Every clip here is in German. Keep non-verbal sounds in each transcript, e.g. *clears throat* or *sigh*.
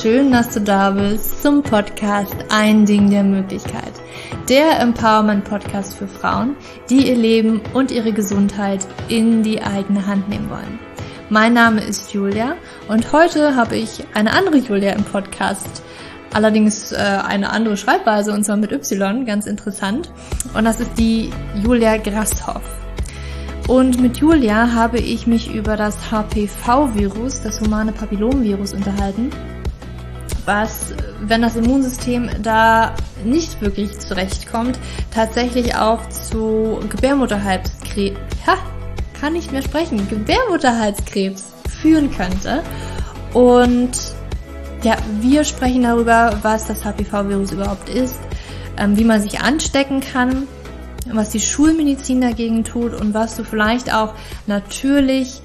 schön, dass du da bist zum Podcast Ein Ding der Möglichkeit. Der Empowerment Podcast für Frauen, die ihr Leben und ihre Gesundheit in die eigene Hand nehmen wollen. Mein Name ist Julia und heute habe ich eine andere Julia im Podcast. Allerdings äh, eine andere Schreibweise und zwar mit Y, ganz interessant. Und das ist die Julia Grashoff. Und mit Julia habe ich mich über das HPV-Virus, das humane Papillomvirus, unterhalten, was, wenn das Immunsystem da nicht wirklich zurechtkommt, tatsächlich auch zu Gebärmutterhalskrebs, ha, kann nicht mehr sprechen, Gebärmutterhalskrebs führen könnte. Und ja, wir sprechen darüber, was das HPV-Virus überhaupt ist, ähm, wie man sich anstecken kann, was die Schulmedizin dagegen tut und was du vielleicht auch natürlich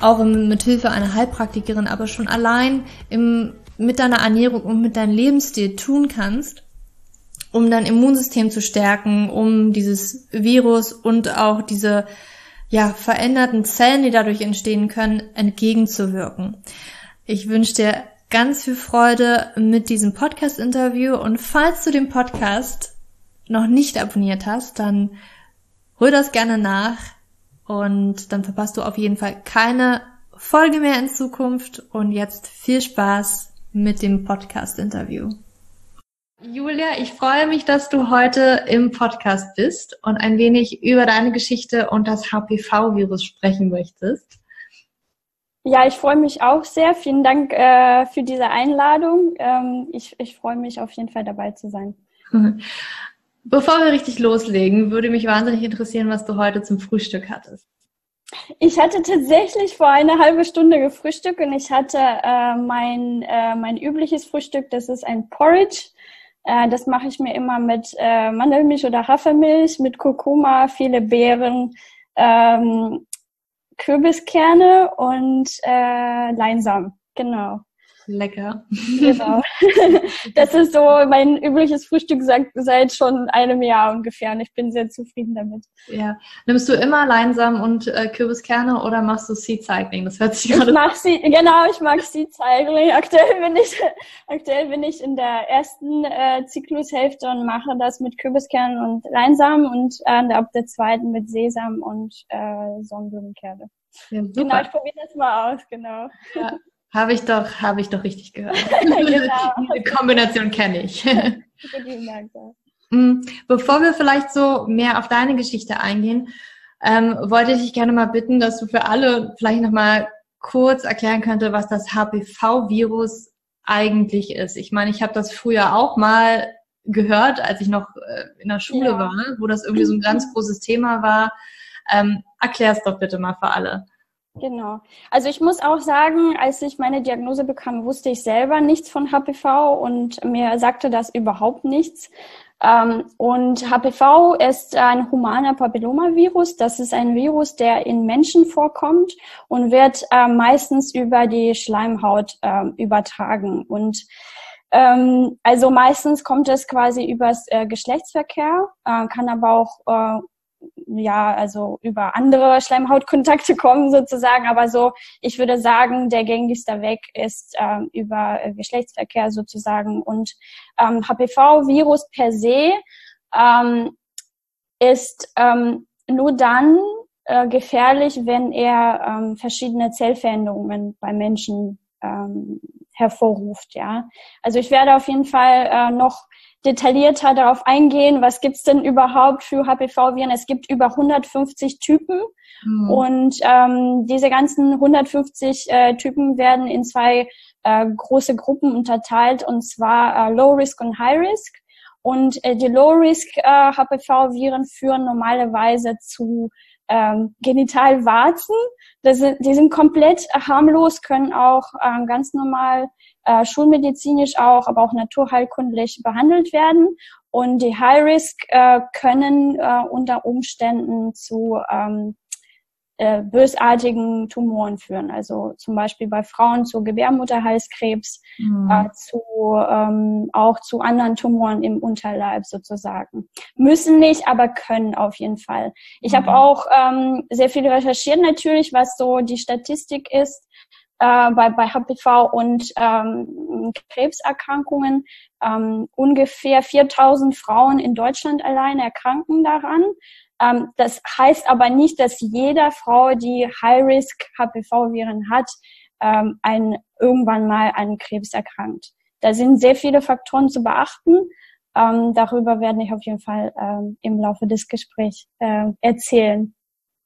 auch mit Hilfe einer Heilpraktikerin, aber schon allein im, mit deiner Ernährung und mit deinem Lebensstil tun kannst, um dein Immunsystem zu stärken, um dieses Virus und auch diese ja, veränderten Zellen, die dadurch entstehen können, entgegenzuwirken. Ich wünsche dir ganz viel Freude mit diesem Podcast-Interview und falls du den Podcast noch nicht abonniert hast, dann hol das gerne nach und dann verpasst du auf jeden Fall keine Folge mehr in Zukunft und jetzt viel Spaß mit dem Podcast-Interview. Julia, ich freue mich, dass du heute im Podcast bist und ein wenig über deine Geschichte und das HPV-Virus sprechen möchtest. Ja, ich freue mich auch sehr. Vielen Dank äh, für diese Einladung. Ähm, ich, ich freue mich auf jeden Fall dabei zu sein. Bevor wir richtig loslegen, würde mich wahnsinnig interessieren, was du heute zum Frühstück hattest. Ich hatte tatsächlich vor einer halben Stunde gefrühstückt und ich hatte äh, mein, äh, mein übliches Frühstück, das ist ein Porridge. Äh, das mache ich mir immer mit äh, Mandelmilch oder Hafermilch, mit Kurkuma, viele Beeren, ähm, Kürbiskerne und äh, Leinsamen. Genau. Lecker. Genau. *laughs* Das ist so mein übliches Frühstück seit, schon einem Jahr ungefähr und ich bin sehr zufrieden damit. Ja. Nimmst du immer Leinsamen und äh, Kürbiskerne oder machst du Seed Cycling? Das hört sich gerade. Ich mach sie, genau, ich mag Seed Cycling. Aktuell bin ich, aktuell bin ich in der ersten äh, Zyklushälfte und mache das mit Kürbiskernen und Leinsamen und äh, ab der zweiten mit Sesam und äh, Sonnenblumenkerne. Ja, genau, ich probiere das mal aus, genau. Ja. Habe ich doch, habe ich doch richtig gehört. *laughs* genau. *laughs* Diese Kombination kenne ich. *laughs* Mm, bevor wir vielleicht so mehr auf deine Geschichte eingehen, ähm, wollte ich dich gerne mal bitten, dass du für alle vielleicht nochmal kurz erklären könntest, was das HPV-Virus eigentlich ist. Ich meine, ich habe das früher auch mal gehört, als ich noch äh, in der Schule ja. war, wo das irgendwie so ein ganz großes Thema war. Ähm, Erklär es doch bitte mal für alle. Genau. Also ich muss auch sagen, als ich meine Diagnose bekam, wusste ich selber nichts von HPV und mir sagte das überhaupt nichts. Ähm, und HPV ist ein humaner Papillomavirus. Das ist ein Virus, der in Menschen vorkommt und wird äh, meistens über die Schleimhaut äh, übertragen. Und ähm, also meistens kommt es quasi übers äh, Geschlechtsverkehr, kann aber auch ja, also über andere Schleimhautkontakte *laughs* kommen sozusagen. Aber so, ich würde sagen, der gängigste Weg ist ähm, über äh, Geschlechtsverkehr sozusagen. Und ähm, HPV-Virus per se ähm, ist ähm, nur dann äh, gefährlich, wenn er ähm, verschiedene Zellveränderungen bei Menschen ähm, hervorruft. Ja, also ich werde auf jeden Fall äh, noch detaillierter darauf eingehen, was gibt's denn überhaupt für HPV-Viren. Es gibt über 150 Typen mhm. und ähm, diese ganzen 150 äh, Typen werden in zwei äh, große Gruppen unterteilt und zwar äh, Low Risk und High Risk. Und äh, die Low Risk äh, HPV-Viren führen normalerweise zu ähm, Genitalwarzen. Das sind, die sind komplett harmlos, können auch ähm, ganz normal äh, schulmedizinisch auch, aber auch naturheilkundlich behandelt werden. Und die High Risk äh, können äh, unter Umständen zu ähm, äh, bösartigen Tumoren führen. Also zum Beispiel bei Frauen zu Gebärmutterhalskrebs, mhm. äh, zu, ähm, auch zu anderen Tumoren im Unterleib sozusagen. Müssen nicht, aber können auf jeden Fall. Ich mhm. habe auch ähm, sehr viel recherchiert natürlich, was so die Statistik ist äh, bei, bei HPV und ähm, Krebserkrankungen. Ähm, ungefähr 4000 Frauen in Deutschland allein erkranken daran. Ähm, das heißt aber nicht, dass jeder Frau, die High-Risk-HPV-Viren hat, ähm, ein, irgendwann mal an Krebs erkrankt. Da sind sehr viele Faktoren zu beachten. Ähm, darüber werde ich auf jeden Fall ähm, im Laufe des Gesprächs äh, erzählen.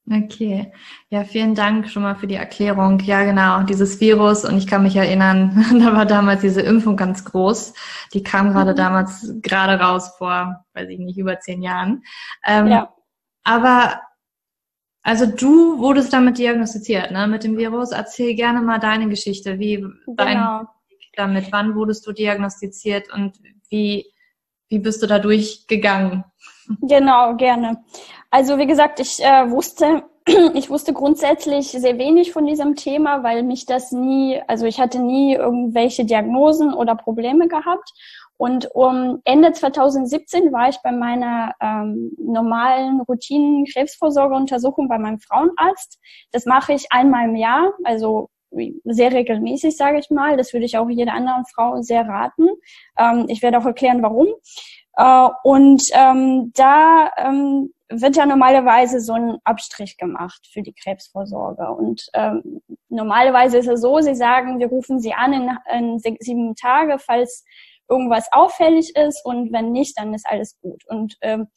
Okay, ja, vielen Dank schon mal für die Erklärung. Ja, genau, dieses Virus und ich kann mich erinnern, *laughs* da war damals diese Impfung ganz groß. Die kam gerade mhm. damals gerade raus vor, weiß ich nicht, über zehn Jahren. Ähm, ja. Aber also du wurdest damit diagnostiziert, ne, mit dem Virus. Erzähl gerne mal deine Geschichte, wie genau. dein damit, wann wurdest du diagnostiziert und wie wie bist du da durchgegangen? Genau, gerne. Also wie gesagt, ich äh, wusste, *clears throat* ich wusste grundsätzlich sehr wenig von diesem Thema, weil mich das nie, also ich hatte nie irgendwelche Diagnosen oder Probleme gehabt. Und um Ende 2017 war ich bei meiner ähm, normalen Routinen Krebsvorsorgeuntersuchung bei meinem Frauenarzt. Das mache ich einmal im Jahr, also sehr regelmäßig, sage ich mal. Das würde ich auch jeder anderen Frau sehr raten. Ähm, ich werde auch erklären, warum. Äh, und ähm, da ähm, wird ja normalerweise so ein Abstrich gemacht für die Krebsvorsorge. Und ähm, normalerweise ist es so, sie sagen, wir rufen sie an in, in sieben Tage, falls irgendwas auffällig ist und wenn nicht, dann ist alles gut. Und ähm,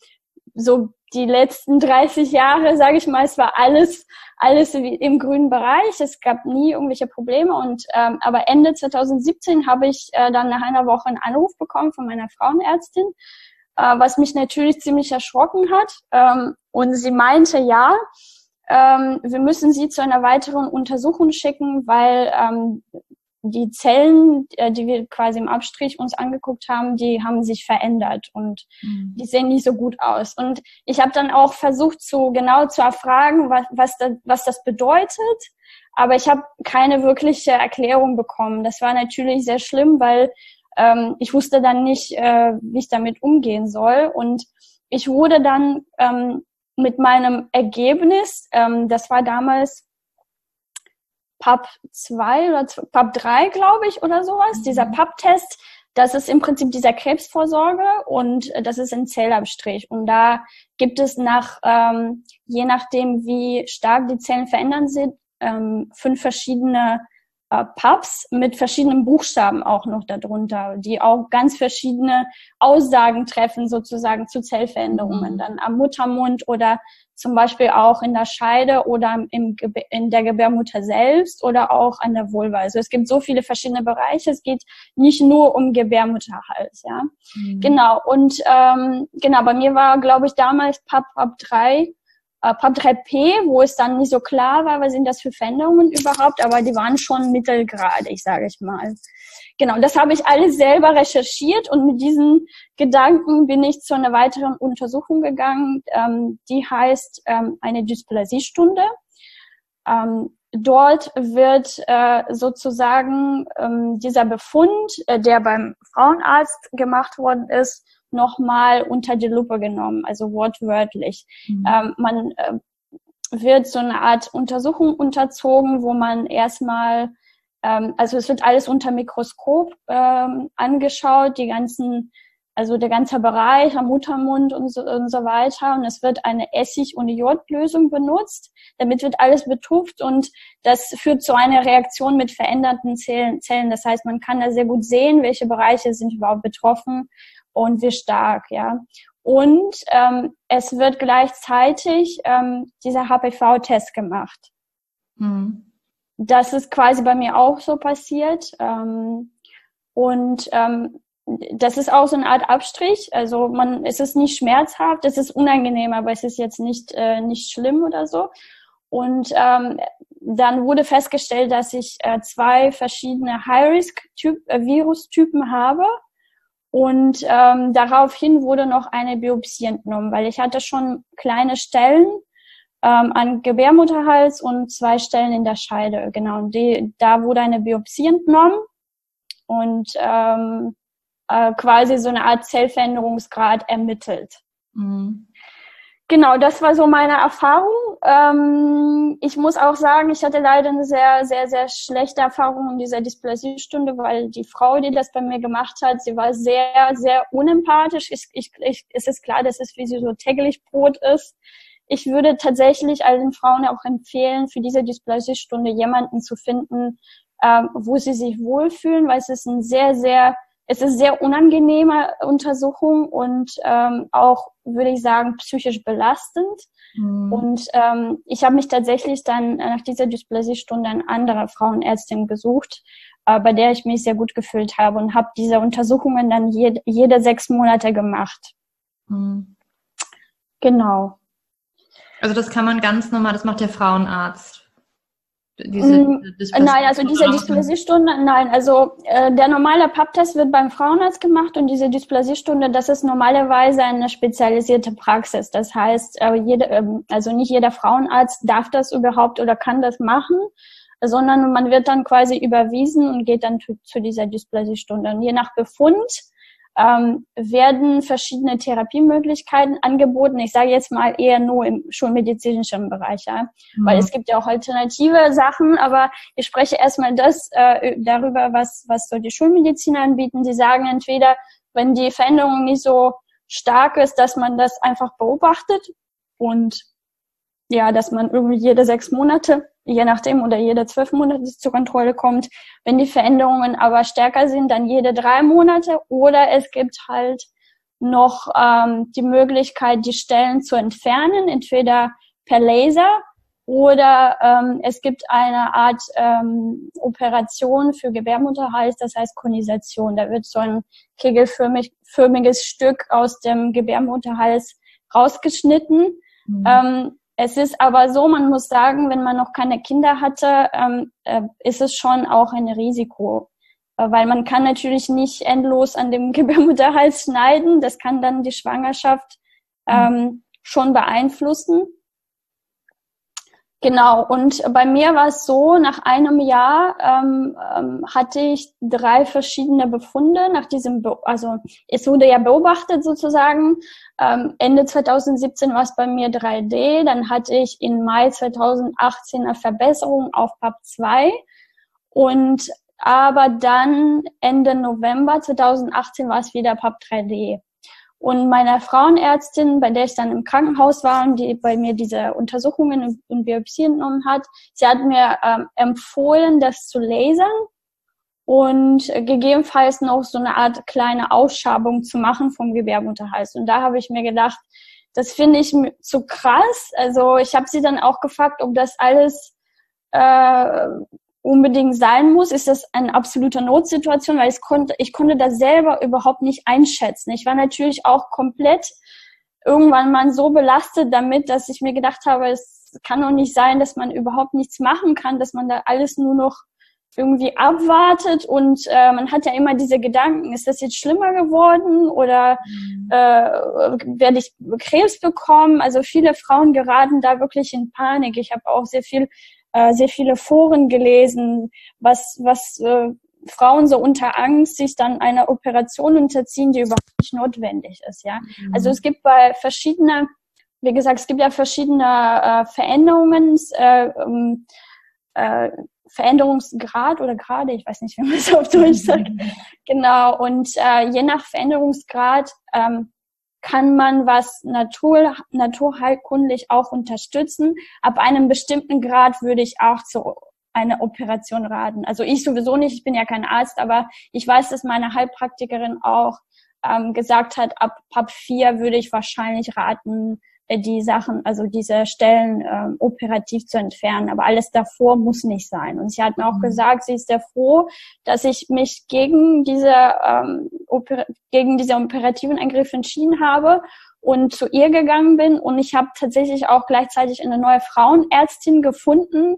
so die letzten 30 Jahre, sage ich mal, es war alles alles im grünen Bereich. Es gab nie irgendwelche Probleme. Und ähm, aber Ende 2017 habe ich äh, dann nach einer Woche einen Anruf bekommen von meiner Frauenärztin, äh, was mich natürlich ziemlich erschrocken hat. Ähm, und sie meinte, ja, ähm, wir müssen sie zu einer weiteren Untersuchung schicken, weil ähm, die Zellen, äh, die wir quasi im Abstrich uns angeguckt haben, die haben sich verändert und mhm. die sehen nicht so gut aus. Und ich habe dann auch versucht, zu genau zu erfragen, was, was, da, was das bedeutet, aber ich habe keine wirkliche Erklärung bekommen. Das war natürlich sehr schlimm, weil ähm, ich wusste dann nicht, äh, wie ich damit umgehen soll. Und ich wurde dann ähm, mit meinem Ergebnis, ähm, das war damals PAP 2 oder PAP 3, glaube ich, oder sowas. Mhm. Dieser PAP-Test, das ist im Prinzip dieser Krebsvorsorge und äh, das ist ein Zellabstrich. Und da gibt es nach, ähm, je nachdem, wie stark die Zellen verändern sind, ähm, fünf verschiedene äh, Pubs mit verschiedenen Buchstaben auch noch darunter, die auch ganz verschiedene Aussagen treffen sozusagen zu Zellveränderungen, mhm. dann am Muttermund oder zum Beispiel auch in der Scheide oder im, in der Gebärmutter selbst oder auch an der Vulva. Also es gibt so viele verschiedene Bereiche. Es geht nicht nur um Gebärmutterhals, ja. Mhm. Genau. Und ähm, genau, bei mir war, glaube ich, damals PAP, PAP 3 äh, PAP3P, wo es dann nicht so klar war, was sind das für Veränderungen überhaupt, aber die waren schon mittelgradig, sage ich mal. Genau, das habe ich alles selber recherchiert und mit diesen Gedanken bin ich zu einer weiteren Untersuchung gegangen, ähm, die heißt ähm, eine Dysplasiestunde. Ähm, dort wird äh, sozusagen ähm, dieser Befund, äh, der beim Frauenarzt gemacht worden ist, nochmal unter die Lupe genommen, also wortwörtlich. Mhm. Ähm, man äh, wird so eine Art Untersuchung unterzogen, wo man erstmal, ähm, also es wird alles unter Mikroskop ähm, angeschaut, die ganzen, also der ganze Bereich am Muttermund und so, und so weiter. Und es wird eine Essig- und Jodlösung benutzt. Damit wird alles betupft und das führt zu einer Reaktion mit veränderten Zellen. Das heißt, man kann da sehr gut sehen, welche Bereiche sind überhaupt betroffen und wie stark, ja. Und ähm, es wird gleichzeitig ähm, dieser HPV-Test gemacht. Mhm. Das ist quasi bei mir auch so passiert. Ähm, und ähm, das ist auch so eine Art Abstrich. Also man, es ist nicht schmerzhaft, es ist unangenehm, aber es ist jetzt nicht äh, nicht schlimm oder so. Und ähm, dann wurde festgestellt, dass ich äh, zwei verschiedene High-Risk-Virustypen äh, habe. Und ähm, daraufhin wurde noch eine Biopsie entnommen, weil ich hatte schon kleine Stellen ähm, an Gebärmutterhals und zwei Stellen in der Scheide. Genau, und die, da wurde eine Biopsie entnommen und ähm, äh, quasi so eine Art Zellveränderungsgrad ermittelt. Mhm. Genau, das war so meine Erfahrung. Ähm, ich muss auch sagen, ich hatte leider eine sehr, sehr, sehr schlechte Erfahrung in dieser Dysplasiestunde, weil die Frau, die das bei mir gemacht hat, sie war sehr, sehr unempathisch. Ich, ich, ich, es ist klar, dass es wie sie so täglich Brot ist. Ich würde tatsächlich allen Frauen auch empfehlen, für diese Dysplasiestunde jemanden zu finden, ähm, wo sie sich wohlfühlen, weil es ist ein sehr, sehr es ist sehr unangenehme Untersuchung und ähm, auch, würde ich sagen, psychisch belastend. Mhm. Und ähm, ich habe mich tatsächlich dann nach dieser Dysplasiestunde eine andere Frauenärztin gesucht, äh, bei der ich mich sehr gut gefühlt habe und habe diese Untersuchungen dann jede, jede sechs Monate gemacht. Mhm. Genau. Also das kann man ganz normal, das macht der Frauenarzt. Diese, mm, nein, also diese Dysplasiestunde, nein, also äh, der normale Pap-Test wird beim Frauenarzt gemacht und diese Dysplasiestunde, das ist normalerweise eine spezialisierte Praxis. Das heißt, äh, jede, äh, also nicht jeder Frauenarzt darf das überhaupt oder kann das machen, sondern man wird dann quasi überwiesen und geht dann zu, zu dieser Dysplasiestunde. Und je nach Befund ähm, werden verschiedene Therapiemöglichkeiten angeboten. Ich sage jetzt mal eher nur im schulmedizinischen Bereich, ja? Mhm. weil es gibt ja auch alternative Sachen, aber ich spreche erstmal das äh, darüber, was, was so die Schulmediziner anbieten. Sie sagen entweder, wenn die Veränderung nicht so stark ist, dass man das einfach beobachtet und ja, dass man irgendwie jede sechs Monate, je nachdem, oder jede zwölf Monate zur Kontrolle kommt. Wenn die Veränderungen aber stärker sind, dann jede drei Monate. Oder es gibt halt noch ähm, die Möglichkeit, die Stellen zu entfernen, entweder per Laser oder ähm, es gibt eine Art ähm, Operation für Gebärmutterhals, das heißt Konisation. Da wird so ein kegelförmiges Stück aus dem Gebärmutterhals rausgeschnitten. Mhm. Ähm, es ist aber so, man muss sagen, wenn man noch keine Kinder hatte, ähm, äh, ist es schon auch ein Risiko. Äh, weil man kann natürlich nicht endlos an dem *laughs* Gebärmutterhals schneiden. Das kann dann die Schwangerschaft mhm. ähm, schon beeinflussen. Genau, und bei mir war es so, nach einem Jahr ähm, ähm, hatte ich drei verschiedene Befunde nach diesem, Be also es wurde ja beobachtet sozusagen. Ähm, Ende 2017 war es bei mir 3D, dann hatte ich in Mai 2018 eine Verbesserung auf PAP 2 und aber dann Ende November 2018 war es wieder PAP 3D. Und meine Frauenärztin, bei der ich dann im Krankenhaus war und die bei mir diese Untersuchungen und Biopsien genommen hat, sie hat mir ähm, empfohlen, das zu lasern und gegebenenfalls noch so eine Art kleine Ausschabung zu machen vom Gebärmutterhals. Und da habe ich mir gedacht, das finde ich zu krass. Also ich habe sie dann auch gefragt, ob das alles äh, unbedingt sein muss, ist das eine absolute Notsituation, weil ich konnte, ich konnte das selber überhaupt nicht einschätzen. Ich war natürlich auch komplett irgendwann mal so belastet damit, dass ich mir gedacht habe, es kann doch nicht sein, dass man überhaupt nichts machen kann, dass man da alles nur noch irgendwie abwartet und äh, man hat ja immer diese Gedanken, ist das jetzt schlimmer geworden oder mhm. äh, werde ich Krebs bekommen? Also viele Frauen geraten da wirklich in Panik. Ich habe auch sehr viel äh, sehr viele Foren gelesen, was, was äh, Frauen so unter Angst sich dann einer Operation unterziehen, die überhaupt nicht notwendig ist. Ja, mhm. also es gibt bei verschiedenen, wie gesagt, es gibt ja verschiedene äh, Veränderungen, äh, ähm, äh, Veränderungsgrad oder Grade, ich weiß nicht, wie man es auf Deutsch sagt. *laughs* Genau. Und äh, je nach Veränderungsgrad ähm, kann man was Natur, naturheilkundlich auch unterstützen. Ab einem bestimmten Grad würde ich auch zu einer Operation raten. Also ich sowieso nicht, ich bin ja kein Arzt, aber ich weiß, dass meine Heilpraktikerin auch ähm, gesagt hat, ab PAP 4 würde ich wahrscheinlich raten, die Sachen, also diese Stellen ähm, operativ zu entfernen. Aber alles davor muss nicht sein. Und sie hat mir auch mhm. gesagt, sie ist sehr froh, dass ich mich gegen diese, ähm, Oper gegen diese operativen Eingriffe entschieden habe und zu ihr gegangen bin. Und ich habe tatsächlich auch gleichzeitig eine neue Frauenärztin gefunden,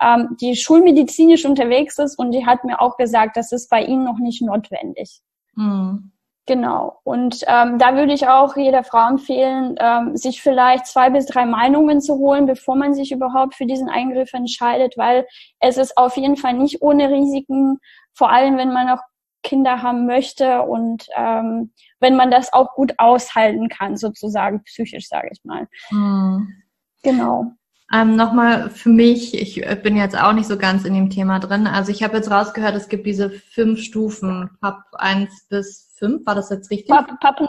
ähm, die schulmedizinisch unterwegs ist. Und die hat mir auch gesagt, das ist bei ihnen noch nicht notwendig. Mhm. Genau. Und ähm, da würde ich auch jeder Frau empfehlen, ähm, sich vielleicht zwei bis drei Meinungen zu holen, bevor man sich überhaupt für diesen Eingriff entscheidet, weil es ist auf jeden Fall nicht ohne Risiken, vor allem wenn man noch Kinder haben möchte und ähm, wenn man das auch gut aushalten kann, sozusagen psychisch, sage ich mal. Mhm. Genau. Ähm, Nochmal für mich, ich äh, bin jetzt auch nicht so ganz in dem Thema drin. Also ich habe jetzt rausgehört, es gibt diese fünf Stufen, PAP 1 bis 5, war das jetzt richtig? PAP, PAP,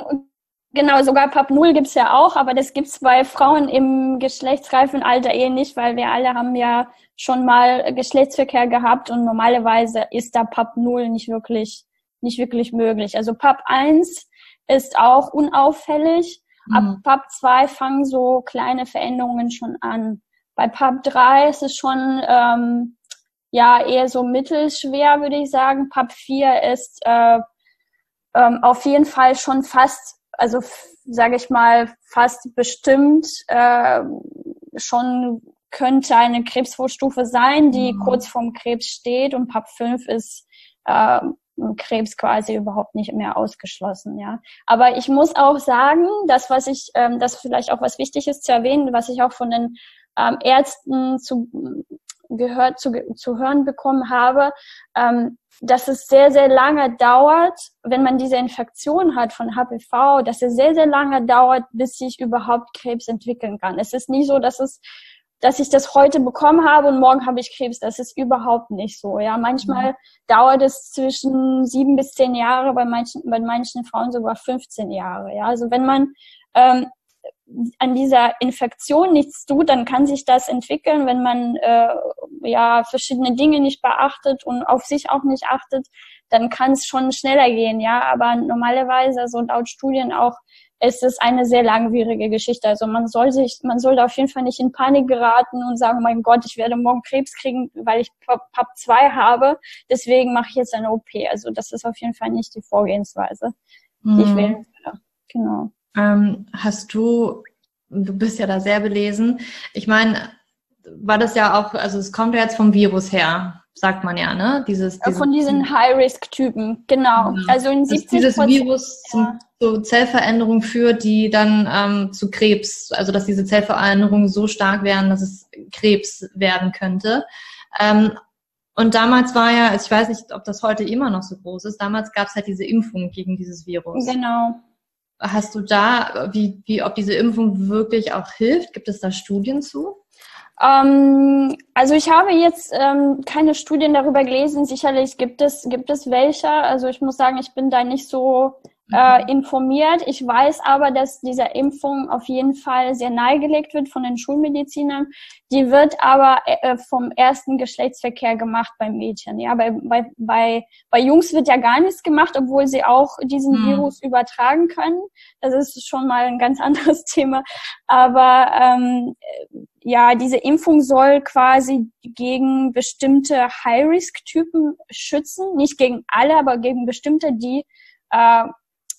genau, sogar PAP 0 gibt's ja auch, aber das gibt's bei Frauen im geschlechtsreifen Alter eh nicht, weil wir alle haben ja schon mal Geschlechtsverkehr gehabt und normalerweise ist da PAP 0 nicht wirklich, nicht wirklich möglich. Also PAP 1 ist auch unauffällig. Mhm. Ab PAP 2 fangen so kleine Veränderungen schon an. Bei Pub 3 ist es schon ähm, ja eher so mittelschwer, würde ich sagen. Pub 4 ist äh, ähm, auf jeden Fall schon fast, also sage ich mal, fast bestimmt äh, schon könnte eine Krebsvorstufe sein, die mhm. kurz vorm Krebs steht und PAP 5 ist äh, Krebs quasi überhaupt nicht mehr ausgeschlossen, ja. Aber ich muss auch sagen, das, was ich, ähm, das vielleicht auch was wichtig ist zu erwähnen, was ich auch von den ähm, Ärzten zu, gehört, zu, zu hören bekommen habe, ähm, dass es sehr, sehr lange dauert, wenn man diese Infektion hat von HPV, dass es sehr, sehr lange dauert, bis sich überhaupt Krebs entwickeln kann. Es ist nie so, dass es dass ich das heute bekommen habe und morgen habe ich Krebs. Das ist überhaupt nicht so. Ja, manchmal mhm. dauert es zwischen sieben bis zehn Jahre, bei manchen, bei manchen Frauen sogar 15 Jahre. Ja, also wenn man ähm, an dieser Infektion nichts tut, dann kann sich das entwickeln, wenn man äh, ja verschiedene Dinge nicht beachtet und auf sich auch nicht achtet, dann kann es schon schneller gehen, ja. Aber normalerweise, so laut Studien auch, ist es eine sehr langwierige Geschichte. Also man soll sich, man sollte auf jeden Fall nicht in Panik geraten und sagen, mein Gott, ich werde morgen Krebs kriegen, weil ich PAP 2 habe. Deswegen mache ich jetzt eine OP. Also das ist auf jeden Fall nicht die Vorgehensweise, die ich mhm. wählen würde. Genau. Ähm, hast du, du bist ja da sehr belesen. Ich meine, war das ja auch, also es kommt ja jetzt vom Virus her, sagt man ja, ne? Dieses, dieses von diesen High-Risk-Typen, genau. Ja. Also in 70 dieses Virus ja. zu Zellveränderungen führt, die dann ähm, zu Krebs, also dass diese Zellveränderungen so stark werden, dass es Krebs werden könnte. Ähm, und damals war ja, ich weiß nicht, ob das heute immer noch so groß ist, damals gab es halt diese Impfung gegen dieses Virus. Genau. Hast du da, wie, wie, ob diese Impfung wirklich auch hilft? Gibt es da Studien zu? Ähm, also ich habe jetzt ähm, keine Studien darüber gelesen. Sicherlich gibt es, gibt es welche. Also ich muss sagen, ich bin da nicht so äh, informiert. Ich weiß aber, dass diese Impfung auf jeden Fall sehr nahegelegt wird von den Schulmedizinern. Die wird aber äh, vom ersten Geschlechtsverkehr gemacht beim Mädchen. Ja, bei, bei, bei, bei Jungs wird ja gar nichts gemacht, obwohl sie auch diesen mhm. Virus übertragen können. Das ist schon mal ein ganz *laughs* anderes Thema. Aber ähm, ja, diese Impfung soll quasi gegen bestimmte High-Risk-Typen schützen. Nicht gegen alle, aber gegen bestimmte, die äh,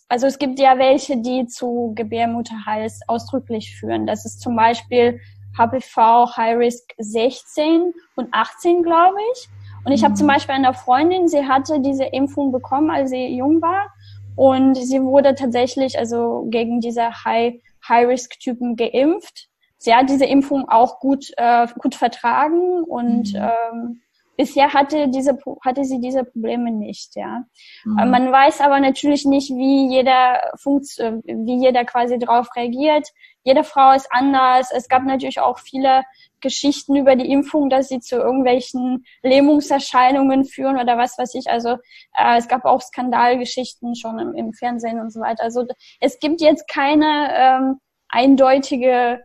also es gibt ja welche, die zu Gebärmutterhals ausdrücklich führen. Das ist zum Beispiel HPV High Risk 16 und 18, glaube ich. Und ich mhm. habe zum Beispiel eine Freundin, sie hatte diese Impfung bekommen, als sie jung war. Und sie wurde tatsächlich also gegen diese High, High Risk Typen geimpft. Sie hat diese Impfung auch gut, äh, gut vertragen und mhm. ähm, bisher hatte diese hatte sie diese Probleme nicht ja. Mhm. man weiß aber natürlich nicht wie jeder Funkt wie jeder quasi darauf reagiert. Jede Frau ist anders. Es gab natürlich auch viele Geschichten über die Impfung dass sie zu irgendwelchen Lähmungserscheinungen führen oder was weiß ich. Also äh, es gab auch Skandalgeschichten schon im, im, Fernsehen und so weiter. Also es gibt jetzt keine ähm, eindeutige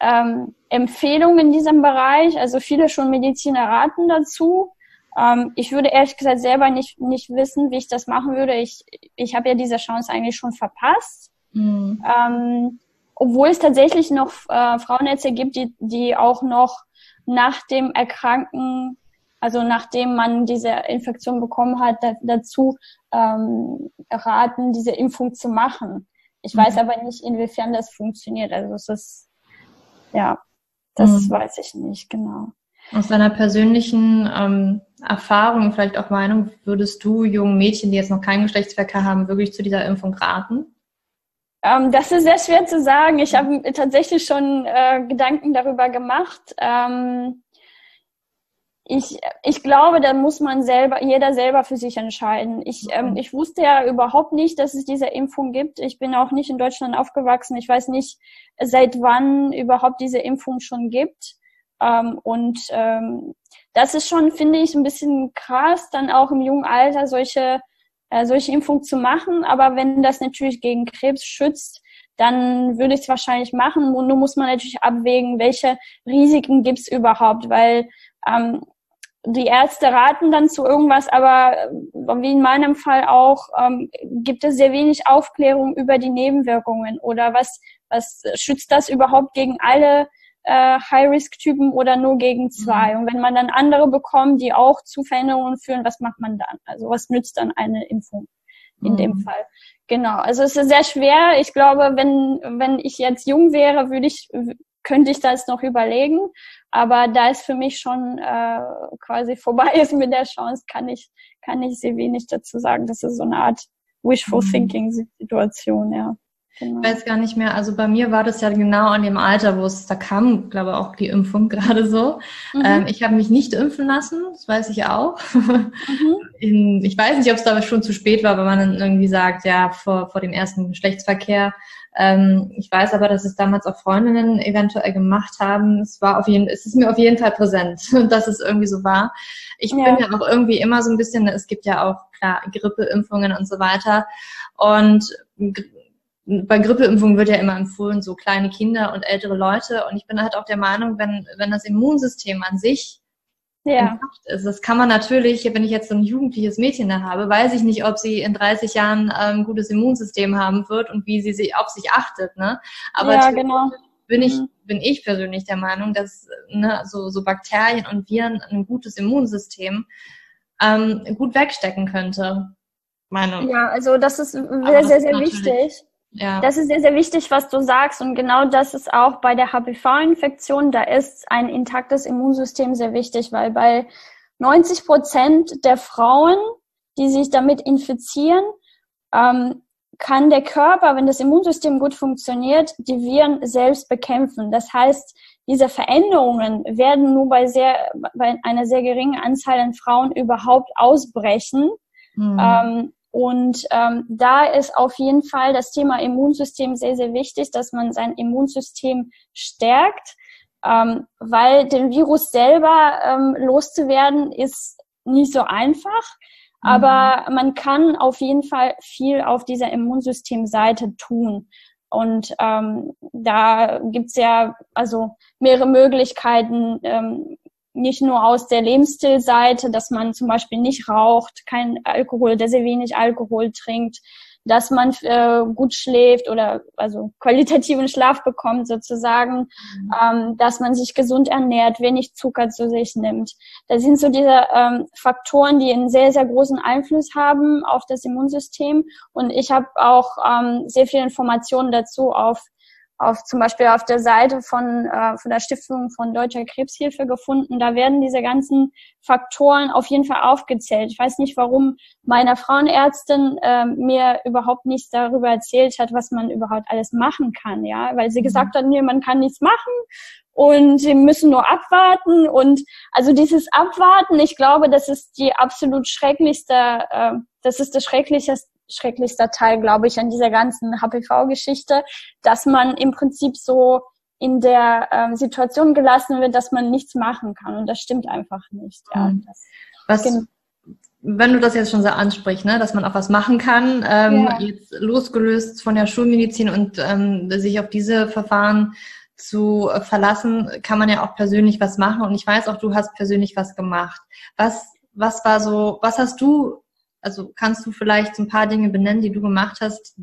ähm, Empfehlungen in diesem Bereich. Also viele schon Mediziner raten dazu. Ähm, ich würde ehrlich gesagt selber nicht, nicht wissen, wie ich das machen würde. Ich, ich habe ja diese Chance eigentlich schon verpasst. Mhm. Ähm, obwohl es tatsächlich noch äh, Frauenärzte gibt, die, die auch noch nach dem Erkranken, also nachdem man diese Infektion bekommen hat, da, dazu ähm, raten, diese Impfung zu machen. Ich mhm. weiß aber nicht, inwiefern das funktioniert. Also es ist ja, das mhm. weiß ich nicht, genau. Aus deiner persönlichen ähm, Erfahrung, vielleicht auch Meinung, würdest du jungen Mädchen, die jetzt noch keinen Geschlechtsverkehr haben, wirklich zu dieser Impfung raten? Ähm, das ist sehr schwer zu sagen. Ich habe tatsächlich schon äh, Gedanken darüber gemacht. Ähm, ich, ich glaube, da muss man selber, jeder selber für sich entscheiden. Ich, ähm, ich wusste ja überhaupt nicht, dass es diese Impfung gibt. Ich bin auch nicht in Deutschland aufgewachsen. Ich weiß nicht, seit wann überhaupt diese Impfung schon gibt. Ähm, und ähm, das ist schon, finde ich, ein bisschen krass, dann auch im jungen Alter solche, äh, solche Impfungen zu machen. Aber wenn das natürlich gegen Krebs schützt, dann würde ich es wahrscheinlich machen. Und nun muss man natürlich abwägen, welche Risiken gibt es überhaupt, weil ähm, die Ärzte raten dann zu irgendwas, aber äh, wie in meinem Fall auch, ähm, gibt es sehr wenig Aufklärung über die Nebenwirkungen oder was, was schützt das überhaupt gegen alle äh, High-Risk-Typen oder nur gegen zwei? Mhm. Und wenn man dann andere bekommt, die auch zu Veränderungen führen, was macht man dann? Also was nützt dann eine Impfung in mhm. dem Fall? Genau, also es ist sehr schwer. Ich glaube, wenn, wenn ich jetzt jung wäre, würde ich, könnte ich das noch überlegen. Aber da es für mich schon äh, quasi vorbei ist mit der Chance, kann ich, kann ich sehr wenig dazu sagen. Das ist so eine Art Wishful mhm. Thinking Situation, ja. Genau. Ich weiß gar nicht mehr. Also bei mir war das ja genau an dem Alter, wo es da kam, glaube auch die Impfung *laughs* gerade so. Mhm. Ähm, ich habe mich nicht impfen lassen, das weiß ich auch. Mhm. *laughs* In, ich weiß nicht, ob es da schon zu spät war, weil man dann irgendwie sagt, ja, vor, vor dem ersten Geschlechtsverkehr ähm, ich weiß aber, dass es damals auch Freundinnen eventuell gemacht haben. Es war auf jeden, es ist mir auf jeden Fall präsent, *laughs* dass es irgendwie so war. Ich ja. bin ja auch irgendwie immer so ein bisschen, es gibt ja auch klar Grippeimpfungen und so weiter. Und bei Grippeimpfungen wird ja immer empfohlen, so kleine Kinder und ältere Leute. Und ich bin halt auch der Meinung, wenn, wenn das Immunsystem an sich ja. ist. Das kann man natürlich, wenn ich jetzt so ein jugendliches Mädchen da habe, weiß ich nicht, ob sie in 30 Jahren ein ähm, gutes Immunsystem haben wird und wie sie auf sich achtet. Ne? Aber ja, genau. bin ich mhm. bin ich persönlich der Meinung, dass ne, so, so Bakterien und Viren ein gutes Immunsystem ähm, gut wegstecken könnte. Meine. Ja, also das ist sehr, sehr, sehr wichtig. Ja. Das ist sehr, sehr wichtig, was du sagst. Und genau das ist auch bei der HPV-Infektion. Da ist ein intaktes Immunsystem sehr wichtig, weil bei 90 Prozent der Frauen, die sich damit infizieren, ähm, kann der Körper, wenn das Immunsystem gut funktioniert, die Viren selbst bekämpfen. Das heißt, diese Veränderungen werden nur bei sehr, bei einer sehr geringen Anzahl an Frauen überhaupt ausbrechen. Mhm. Ähm, und ähm, da ist auf jeden Fall das Thema Immunsystem sehr, sehr wichtig, dass man sein Immunsystem stärkt, ähm, weil den Virus selber ähm, loszuwerden ist nicht so einfach. Mhm. Aber man kann auf jeden Fall viel auf dieser Immunsystemseite tun. Und ähm, da gibt's ja also mehrere Möglichkeiten, ähm, nicht nur aus der Lebensstilseite, dass man zum Beispiel nicht raucht, kein Alkohol, der sehr wenig Alkohol trinkt, dass man äh, gut schläft oder also qualitativen Schlaf bekommt sozusagen, mhm. ähm, dass man sich gesund ernährt, wenig Zucker zu sich nimmt. Das sind so diese ähm, Faktoren, die einen sehr, sehr großen Einfluss haben auf das Immunsystem. Und ich habe auch ähm, sehr viele Informationen dazu auf auf zum Beispiel auf der Seite von, äh, von der Stiftung von Deutscher Krebshilfe gefunden. Da werden diese ganzen Faktoren auf jeden Fall aufgezählt. Ich weiß nicht, warum meine Frauenärztin äh, mir überhaupt nichts darüber erzählt hat, was man überhaupt alles machen kann, ja, weil sie mhm. gesagt hat, nee, man kann nichts machen und sie müssen nur abwarten und also dieses Abwarten, ich glaube, das ist die absolut schrecklichste, äh, das ist das schrecklichste schrecklichster Teil, glaube ich, an dieser ganzen HPV-Geschichte, dass man im Prinzip so in der ähm, Situation gelassen wird, dass man nichts machen kann. Und das stimmt einfach nicht. Ja, mhm. das, was, genau. wenn du das jetzt schon so ansprichst, ne, dass man auch was machen kann, ähm, ja. jetzt losgelöst von der Schulmedizin und ähm, sich auf diese Verfahren zu verlassen, kann man ja auch persönlich was machen. Und ich weiß auch, du hast persönlich was gemacht. Was, was war so, was hast du also kannst du vielleicht so ein paar Dinge benennen, die du gemacht hast,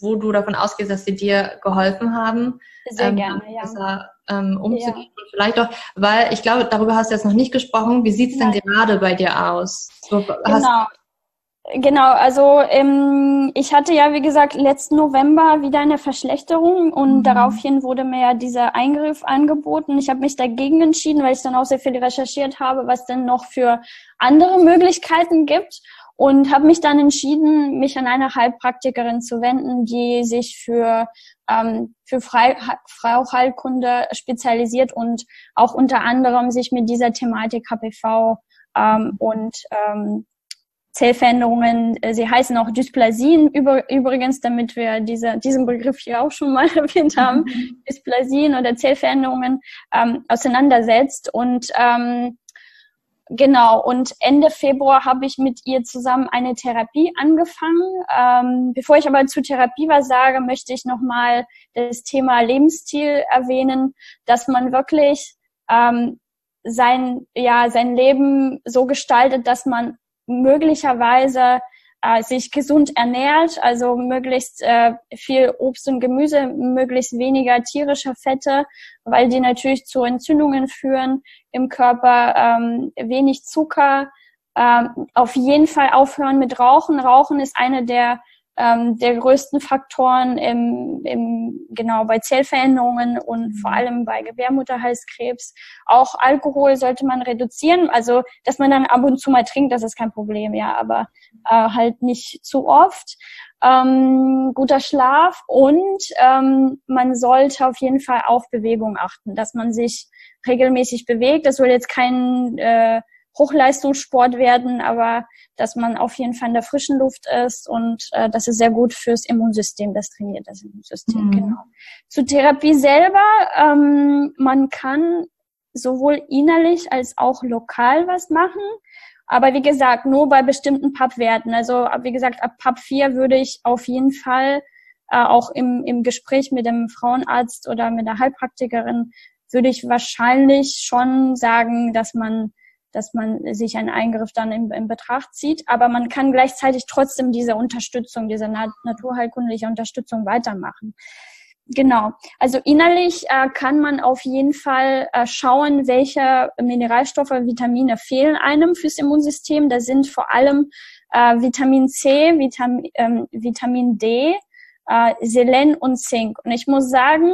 wo du davon ausgehst, dass sie dir geholfen haben? Sehr ähm, gerne, ja. Besser, ähm, umzugehen ja. und vielleicht auch, weil ich glaube, darüber hast du jetzt noch nicht gesprochen. Wie sieht's denn gerade bei dir aus? So, genau. Genau, also ähm, ich hatte ja, wie gesagt, letzten November wieder eine Verschlechterung und mhm. daraufhin wurde mir ja dieser Eingriff angeboten. Ich habe mich dagegen entschieden, weil ich dann auch sehr viel recherchiert habe, was denn noch für andere Möglichkeiten gibt. Und habe mich dann entschieden, mich an eine Heilpraktikerin zu wenden, die sich für ähm, für Frauheilkunde spezialisiert und auch unter anderem sich mit dieser Thematik HPV ähm, und ähm, Zellveränderungen, äh, sie heißen auch Dysplasien über, übrigens, damit wir diese, diesen Begriff hier auch schon mal *laughs* erwähnt haben, mhm. Dysplasien oder Zellveränderungen ähm, auseinandersetzt. Und ähm, genau, und Ende Februar habe ich mit ihr zusammen eine Therapie angefangen. Ähm, bevor ich aber zur Therapie was sage, möchte ich nochmal das Thema Lebensstil erwähnen, dass man wirklich ähm, sein, ja, sein Leben so gestaltet, dass man möglicherweise äh, sich gesund ernährt, also möglichst äh, viel Obst und Gemüse, möglichst weniger tierische Fette, weil die natürlich zu Entzündungen führen im Körper, ähm, wenig Zucker, ähm, auf jeden Fall aufhören mit Rauchen. Rauchen ist eine der ähm, der größten Faktoren im, im, genau bei Zellveränderungen und vor mhm. allem bei Gebärmutterhalskrebs. Auch Alkohol sollte man reduzieren, also dass man dann ab und zu mal trinkt, das ist kein Problem, ja, aber äh, halt nicht zu oft. Ähm, guter Schlaf und ähm, man sollte auf jeden Fall auf Bewegung achten, dass man sich regelmäßig bewegt. Das soll jetzt kein äh, Hochleistungssport werden, aber dass man auf jeden Fall in der frischen Luft ist und äh, das ist sehr gut fürs Immunsystem, das trainiert das Immunsystem, mhm. genau. Zur Therapie selber, ähm, man kann sowohl innerlich als auch lokal was machen. Aber wie gesagt, nur bei bestimmten PAP-Werten. Also wie gesagt, ab PAP 4 würde ich auf jeden Fall äh, auch im, im Gespräch mit dem Frauenarzt oder mit der Heilpraktikerin würde ich wahrscheinlich schon sagen, dass man dass man sich einen Eingriff dann in, in Betracht zieht. Aber man kann gleichzeitig trotzdem diese Unterstützung, diese nat naturheilkundliche Unterstützung weitermachen. Genau. Also innerlich äh, kann man auf jeden Fall äh, schauen, welche Mineralstoffe, Vitamine fehlen einem fürs Immunsystem. Da sind vor allem äh, Vitamin C, Vitam ähm, Vitamin D, äh, Selen und Zink. Und ich muss sagen,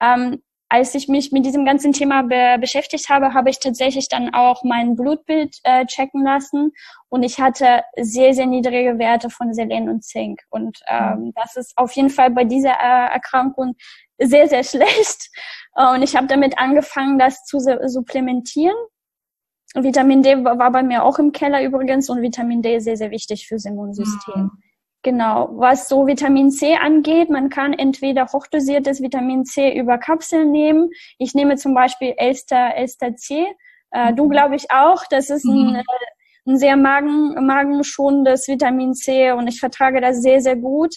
ähm, als ich mich mit diesem ganzen Thema be beschäftigt habe, habe ich tatsächlich dann auch mein Blutbild äh, checken lassen und ich hatte sehr, sehr niedrige Werte von Selen und Zink. Und ähm, mhm. das ist auf jeden Fall bei dieser äh, Erkrankung sehr, sehr *laughs* schlecht. Und ich habe damit angefangen, das zu supplementieren. Vitamin D war bei mir auch im Keller übrigens und Vitamin D ist sehr, sehr wichtig fürs Immunsystem. Mhm. Genau, was so Vitamin C angeht, man kann entweder hochdosiertes Vitamin C über Kapseln nehmen. Ich nehme zum Beispiel Elster, Elster C. Äh, du mhm. glaube ich auch. Das ist ein, mhm. äh, ein sehr magen, magenschonendes Vitamin C und ich vertrage das sehr, sehr gut.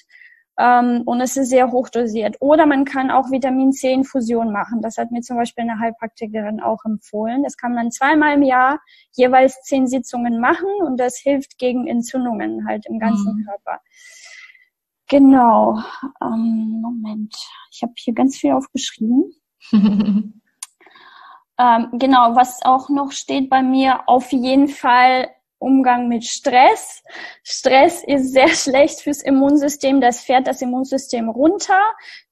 Ähm, und es ist sehr hochdosiert. Oder man kann auch Vitamin C-Infusion machen. Das hat mir zum Beispiel eine Heilpraktikerin auch empfohlen. Das kann man zweimal im Jahr jeweils zehn Sitzungen machen und das hilft gegen Entzündungen halt im ganzen mhm. Körper. Genau. Ähm, Moment. Ich habe hier ganz viel aufgeschrieben. *laughs* ähm, genau, was auch noch steht bei mir, auf jeden Fall Umgang mit Stress. Stress ist sehr *laughs* schlecht fürs Immunsystem. Das fährt das Immunsystem runter.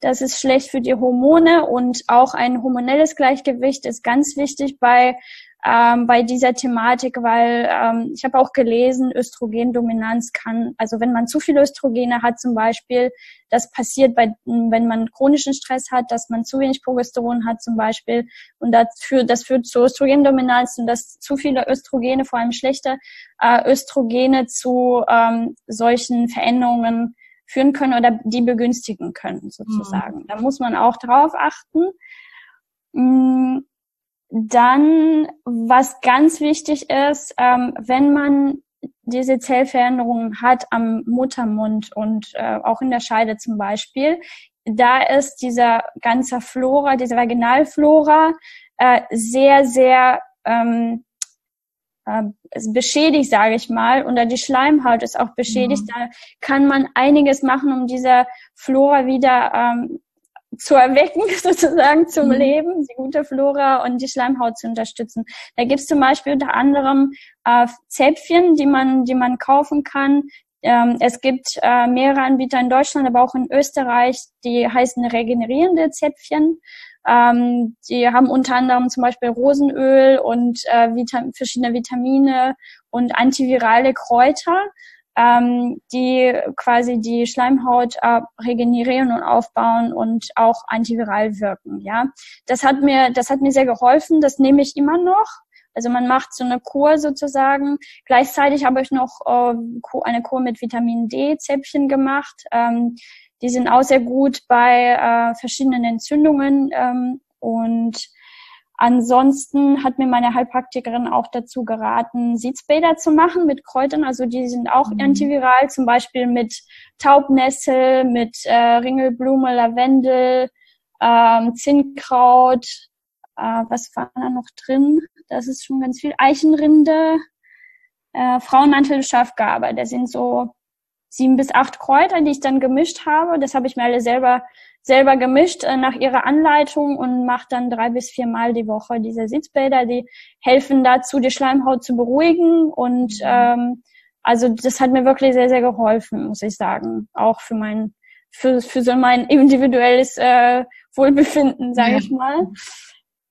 Das ist schlecht für die Hormone und auch ein hormonelles Gleichgewicht ist ganz wichtig bei ähm, bei dieser Thematik, weil ähm, ich habe auch gelesen, Östrogendominanz kann, also wenn man zu viele Östrogene hat zum Beispiel, das passiert bei, wenn man chronischen Stress hat, dass man zu wenig Progesteron hat zum Beispiel und das führt, das führt zu Östrogendominanz und dass zu viele Östrogene, vor allem schlechte äh, Östrogene zu ähm, solchen Veränderungen führen können oder die begünstigen können sozusagen. Mhm. Da muss man auch drauf achten. Dann, was ganz wichtig ist, ähm, wenn man diese Zellveränderungen hat am Muttermund und äh, auch in der Scheide zum Beispiel, da ist dieser ganze Flora, diese Vaginalflora äh, sehr, sehr ähm, äh, beschädigt, sage ich mal, oder die Schleimhaut ist auch beschädigt. Mhm. Da kann man einiges machen, um diese Flora wieder ähm, zu erwecken, *laughs* sozusagen zum mhm. Leben, die gute Flora und die Schleimhaut zu unterstützen. Da gibt's zum Beispiel unter anderem äh, Zäpfchen, die man, die man kaufen kann. Ähm, es gibt äh, mehrere Anbieter in Deutschland, aber auch in Österreich, die heißen regenerierende Zäpfchen. Ähm, die haben unter anderem zum Beispiel Rosenöl und äh, Vitam verschiedene Vitamine und antivirale Kräuter, ähm, die quasi die Schleimhaut äh, regenerieren und aufbauen und auch antiviral wirken. Ja, das hat mir, das hat mir sehr geholfen. Das nehme ich immer noch. Also man macht so eine Kur sozusagen. Gleichzeitig habe ich noch äh, eine Kur mit Vitamin D-Zäpfchen gemacht. Ähm, die sind auch sehr gut bei äh, verschiedenen Entzündungen. Ähm, und ansonsten hat mir meine Heilpraktikerin auch dazu geraten, Sitzbäder zu machen mit Kräutern. Also die sind auch mhm. antiviral, zum Beispiel mit Taubnessel, mit äh, Ringelblume, Lavendel, ähm, Zinnkraut. Äh, was war da noch drin? Das ist schon ganz viel. Eichenrinde, äh, Frauenmantel, Schafgabe. Das sind so sieben bis acht Kräuter, die ich dann gemischt habe. Das habe ich mir alle selber selber gemischt äh, nach ihrer Anleitung und mache dann drei bis vier Mal die Woche diese Sitzbäder. Die helfen dazu, die Schleimhaut zu beruhigen und mhm. ähm, also das hat mir wirklich sehr sehr geholfen, muss ich sagen, auch für mein für für so mein individuelles äh, Wohlbefinden, sage ja. ich mal.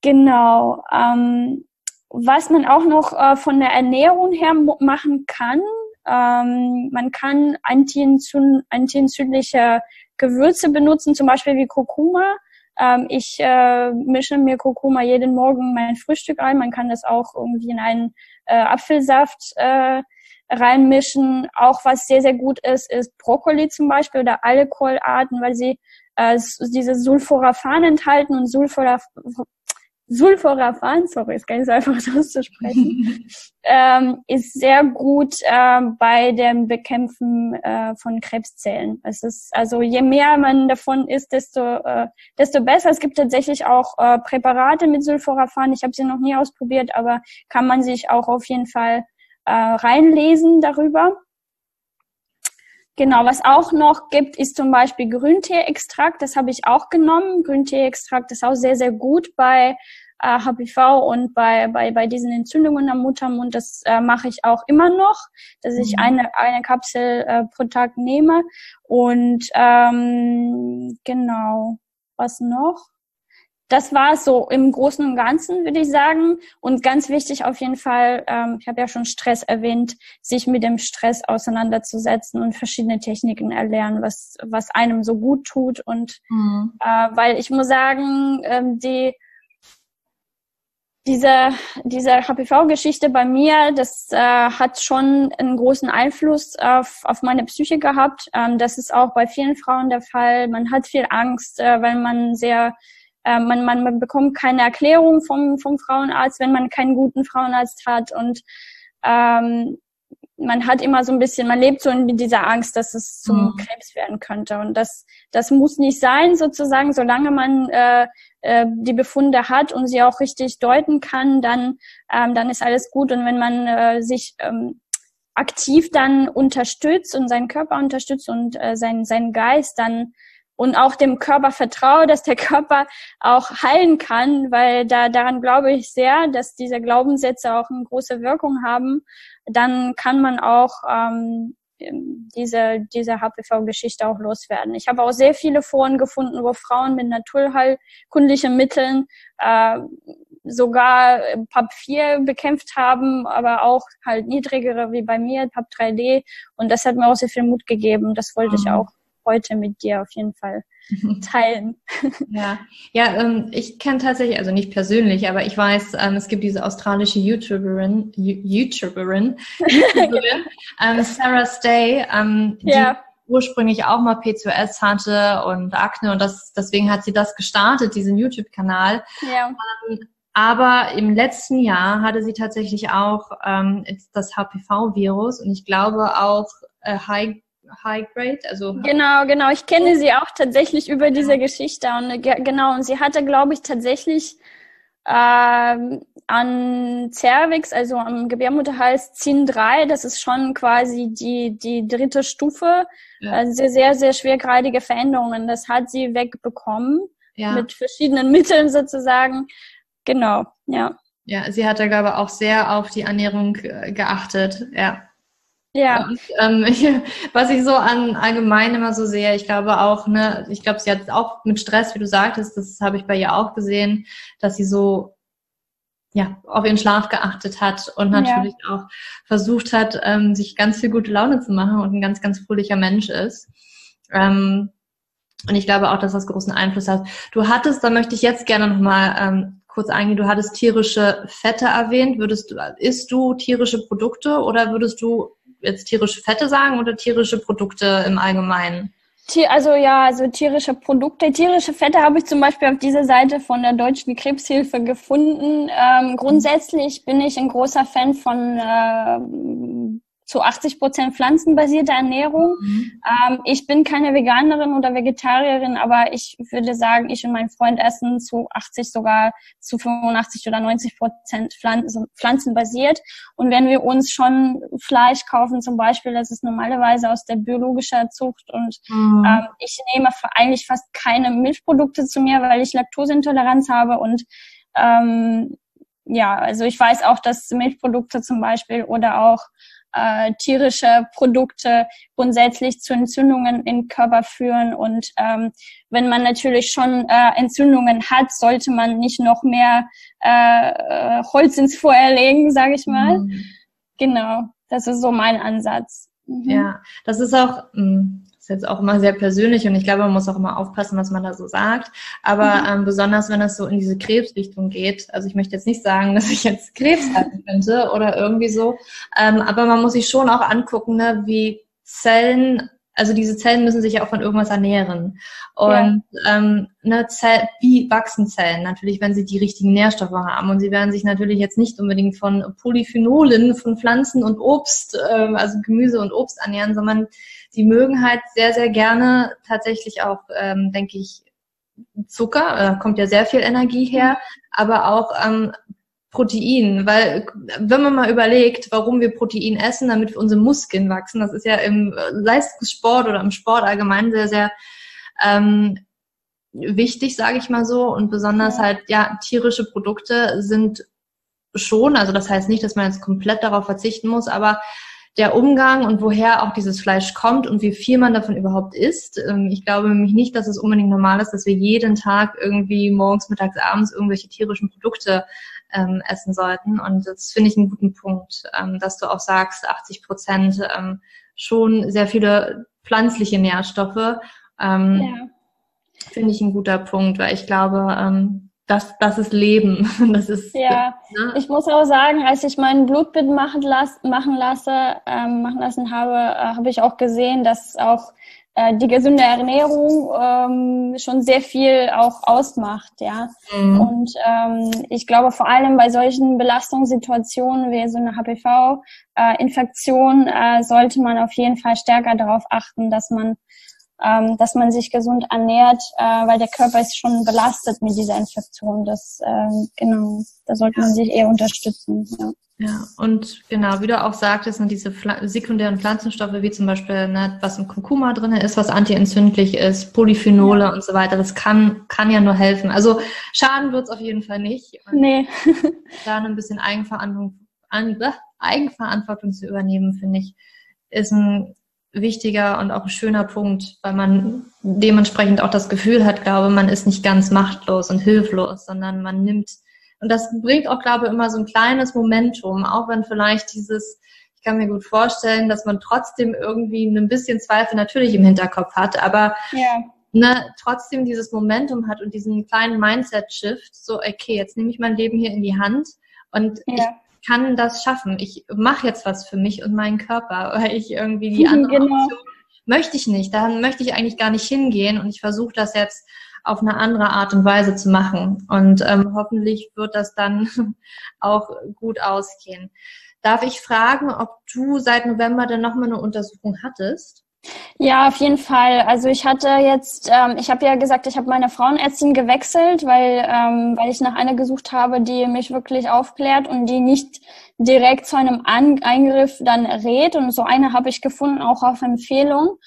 Genau. Ähm, was man auch noch äh, von der Ernährung her machen kann, ähm, man kann antientzündliche Gewürze benutzen, zum Beispiel wie Kurkuma. Ähm, ich äh, mische mir Kurkuma jeden Morgen mein Frühstück ein. Man kann das auch irgendwie in einen äh, Apfelsaft äh, reinmischen. Auch was sehr, sehr gut ist, ist Brokkoli zum Beispiel oder alle Kohlarten, weil sie äh, diese Sulforaphan enthalten und Sulforaphan Sulforaphan, sorry, ist gar nicht so einfach auszusprechen, *laughs* ähm, ist sehr gut äh, bei dem Bekämpfen äh, von Krebszellen. Es ist also je mehr man davon isst, desto äh, desto besser. Es gibt tatsächlich auch äh, Präparate mit Sulforaphan. Ich habe sie noch nie ausprobiert, aber kann man sich auch auf jeden Fall äh, reinlesen darüber. Genau, was auch noch gibt, ist zum Beispiel Grüntee-Extrakt. Das habe ich auch genommen. Grüntee-Extrakt ist auch sehr, sehr gut bei äh, HPV und bei, bei, bei diesen Entzündungen am Muttermund. Das äh, mache ich auch immer noch, dass ich mhm. eine, eine Kapsel äh, pro Tag nehme. Und ähm, genau, was noch? Das war es so im Großen und Ganzen, würde ich sagen. Und ganz wichtig auf jeden Fall, ähm, ich habe ja schon Stress erwähnt, sich mit dem Stress auseinanderzusetzen und verschiedene Techniken erlernen, was, was einem so gut tut. Und mhm. äh, weil ich muss sagen, ähm, die diese, diese HPV-Geschichte bei mir, das äh, hat schon einen großen Einfluss auf, auf meine Psyche gehabt. Ähm, das ist auch bei vielen Frauen der Fall. Man hat viel Angst, äh, weil man sehr äh, man, man, man bekommt keine Erklärung vom, vom Frauenarzt, wenn man keinen guten Frauenarzt hat. Und ähm, man hat immer so ein bisschen, man lebt so in dieser Angst, dass es zum mhm. Krebs werden könnte. Und das, das muss nicht sein, sozusagen, solange man äh, äh, die Befunde hat und sie auch richtig deuten kann, dann, ähm, dann ist alles gut. Und wenn man äh, sich ähm, aktiv dann unterstützt und seinen Körper unterstützt und äh, seinen, seinen Geist, dann und auch dem Körper vertraue, dass der *laughs* Körper auch heilen kann, weil da daran glaube ich sehr, dass diese Glaubenssätze auch eine große Wirkung haben. Dann kann man auch ähm, diese diese HPV-Geschichte auch loswerden. Ich habe auch sehr viele Foren gefunden, wo Frauen mit naturheilkundlichen Mitteln äh, sogar PAP 4 bekämpft haben, aber auch halt niedrigere wie bei mir, PAP 3D. Und das hat mir auch sehr viel Mut gegeben. Das wollte mhm. ich auch heute mit dir auf jeden Fall *laughs* teilen. Ja, ja ähm, ich kenne tatsächlich, also nicht persönlich, aber ich weiß, ähm, es gibt diese australische YouTuberin, YouTuberin, *laughs* YouTuberin ähm, Sarah Stay, ähm, die ja. ursprünglich auch mal PCOS hatte und Akne und das, deswegen hat sie das gestartet, diesen YouTube-Kanal. Ja. Ähm, aber im letzten Jahr hatte sie tatsächlich auch ähm, das HPV-Virus und ich glaube auch äh, High High Grade, also genau, genau. Ich kenne sie auch tatsächlich über diese Geschichte und genau und sie hatte, glaube ich, tatsächlich ähm, an Cervix, also am Gebärmutterhals, ZIN 3, das ist schon quasi die, die dritte Stufe, ja. also sehr, sehr, sehr schwergradige Veränderungen. Das hat sie wegbekommen ja. mit verschiedenen *laughs* Mitteln sozusagen. Genau, ja. Ja, sie hat da, glaube ich, auch sehr auf die Ernährung äh, geachtet, ja. Ja. Und, ähm, *laughs* ich, was ich so an allgemein immer so sehe, ich glaube auch, ne, ich glaube, sie hat auch mit Stress, wie du sagtest, das habe ich bei ihr auch gesehen, dass sie so ja, auf ihren Schlaf geachtet hat und natürlich ja. auch versucht hat, ähm, sich ganz viel gute Laune zu machen und ein ganz, ganz fröhlicher Mensch ist. Ähm, und ich glaube auch, dass das großen Einfluss hat. Du hattest, da möchte ich jetzt gerne nochmal ähm, kurz eingehen, du hattest tierische Fette erwähnt. Würdest du, isst du tierische Produkte oder würdest du jetzt tierische Fette sagen oder tierische Produkte im Allgemeinen? Also ja, also tierische Produkte. Tierische Fette habe ich zum Beispiel auf dieser Seite von der Deutschen Krebshilfe gefunden. Ähm, grundsätzlich bin ich ein großer Fan von äh, zu 80 Prozent pflanzenbasierte Ernährung. Mhm. Ähm, ich bin keine Veganerin oder Vegetarierin, aber ich würde sagen, ich und mein Freund essen zu 80 sogar zu 85 oder 90 Prozent Pflanzen, pflanzenbasiert. Und wenn wir uns schon Fleisch kaufen, zum Beispiel, das ist normalerweise aus der biologischen Zucht und mhm. ähm, ich nehme eigentlich fast keine Milchprodukte zu mir, weil ich Laktoseintoleranz habe und ähm, ja, also ich weiß auch, dass Milchprodukte zum Beispiel oder auch äh, tierische Produkte grundsätzlich zu Entzündungen im Körper führen. Und ähm, wenn man natürlich schon äh, Entzündungen hat, sollte man nicht noch mehr äh, Holz ins Feuer legen, sage ich mal. Mhm. Genau, das ist so mein Ansatz. Mhm. Ja, das ist auch, mh, hm, jetzt auch immer sehr persönlich und ich glaube, man muss auch immer aufpassen, was man da so sagt. Aber mhm. ähm, besonders, wenn es so in diese Krebsrichtung geht. Also ich möchte jetzt nicht sagen, *laughs* dass ich jetzt Krebs haben könnte oder irgendwie so. Ähm, aber man muss sich schon auch angucken, ne, wie Zellen also diese Zellen müssen sich ja auch von irgendwas ernähren. Und ja. ähm, ne, Zell, wie wachsen Zellen? Natürlich, wenn sie die richtigen Nährstoffe haben. Und sie werden sich natürlich jetzt nicht unbedingt von Polyphenolen, von Pflanzen und Obst, ähm, also Gemüse und Obst ernähren, sondern sie mögen halt sehr, sehr gerne tatsächlich auch, ähm, denke ich, Zucker, da kommt ja sehr viel Energie her, aber auch ähm, Protein, weil wenn man mal überlegt, warum wir Protein essen, damit unsere Muskeln wachsen, das ist ja im Leistungssport oder im Sport allgemein sehr, sehr ähm, wichtig, sage ich mal so. Und besonders halt, ja, tierische Produkte sind schon, also das heißt nicht, dass man jetzt komplett darauf verzichten muss, aber der Umgang und woher auch dieses Fleisch kommt und wie viel man davon überhaupt isst. Ähm, ich glaube nämlich nicht, dass es unbedingt normal ist, dass wir jeden Tag irgendwie morgens, mittags, abends irgendwelche tierischen Produkte ähm, essen sollten. Und das finde ich einen guten Punkt, ähm, dass du auch sagst, 80 Prozent ähm, schon sehr viele pflanzliche Nährstoffe. Ähm, ja. Finde ich ein guter Punkt, weil ich glaube, ähm, das, das ist Leben. *laughs* Das ist, ja, ne? ich muss auch sagen, als ich mein Blutbild machen, las, machen lasse, ähm, machen lassen habe, äh, habe ich auch gesehen, dass auch äh, die gesunde Ernährung ähm, schon sehr viel auch ausmacht, ja. Mhm. Und ähm, ich glaube vor allem bei solchen Belastungssituationen wie so eine HPV-Infektion äh, äh, sollte man auf jeden Fall stärker darauf achten, dass man ähm, dass man sich gesund ernährt, äh, weil der Körper ist schon belastet mit dieser Infektion. Das ähm, genau, da sollte man sich eher unterstützen. Ja. Ja, und genau, wie du auch sagtest, sind diese Pfl sekundären Pflanzenstoffe, wie zum Beispiel, ne, was im Kurkuma drin ist, was antientzündlich ist, Polyphenole ja. und so weiter, das kann, kann ja nur helfen. Also schaden wird's auf jeden Fall nicht. Und nee. *laughs* da ein bisschen Eigenverantwortung, an, Eigenverantwortung zu übernehmen, finde ich, ist ein wichtiger und auch ein schöner Punkt, weil man dementsprechend auch das Gefühl hat, glaube, man ist nicht ganz machtlos und hilflos, sondern man nimmt und das bringt auch, glaube ich, immer so ein kleines Momentum, auch wenn vielleicht dieses, ich kann mir gut vorstellen, dass man trotzdem irgendwie ein bisschen Zweifel natürlich im Hinterkopf hat, aber ja. ne, trotzdem dieses Momentum hat und diesen kleinen Mindset-Shift, so, okay, jetzt nehme ich mein Leben hier in die Hand und ja. ich kann das schaffen. Ich mache jetzt was für mich und meinen Körper, *laughs* weil ich irgendwie die *laughs* andere genau. Option möchte ich nicht. Da möchte ich eigentlich gar nicht hingehen und ich versuche das jetzt auf eine andere Art und Weise zu machen. Und ähm, hoffentlich wird das dann *laughs* auch gut ausgehen. Darf ich fragen, ob du seit November denn nochmal eine Untersuchung hattest? Ja, auf jeden Fall. Also ich hatte jetzt, ähm, ich habe ja gesagt, ich habe meine Frauenärztin gewechselt, weil, ähm, weil ich nach einer gesucht habe, die mich wirklich aufklärt und die nicht direkt zu einem An Eingriff dann rät. Und so eine habe ich gefunden, auch auf Empfehlung.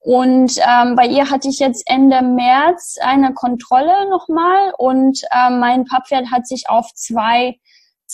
Und ähm, bei ihr hatte ich jetzt Ende März eine Kontrolle nochmal und ähm, mein Pappwert hat sich auf zwei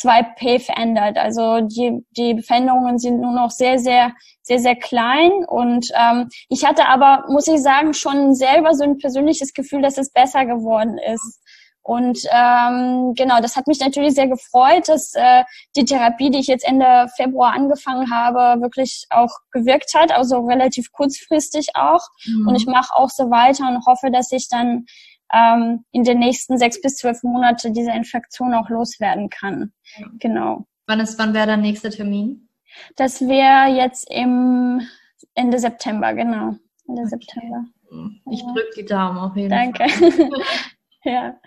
2P verändert. Also die, die Veränderungen sind nur noch sehr, sehr, sehr, sehr klein. Und ähm, ich hatte aber, muss ich sagen, schon selber so ein persönliches Gefühl, dass es besser geworden ist. Und ähm, genau, das hat mich natürlich sehr gefreut, dass äh, die Therapie, die ich jetzt Ende Februar angefangen habe, wirklich auch gewirkt hat, also relativ kurzfristig auch. Mhm. Und ich mache auch so weiter und hoffe, dass ich dann ähm, in den nächsten sechs bis zwölf Monate diese Infektion auch loswerden kann. Ja. Genau. Wann ist, wann wäre der nächste Termin? Das wäre jetzt im Ende September, genau. Ende okay. September. Ich drücke die Daumen auf jeden Danke. Fall. Danke. *laughs* ja.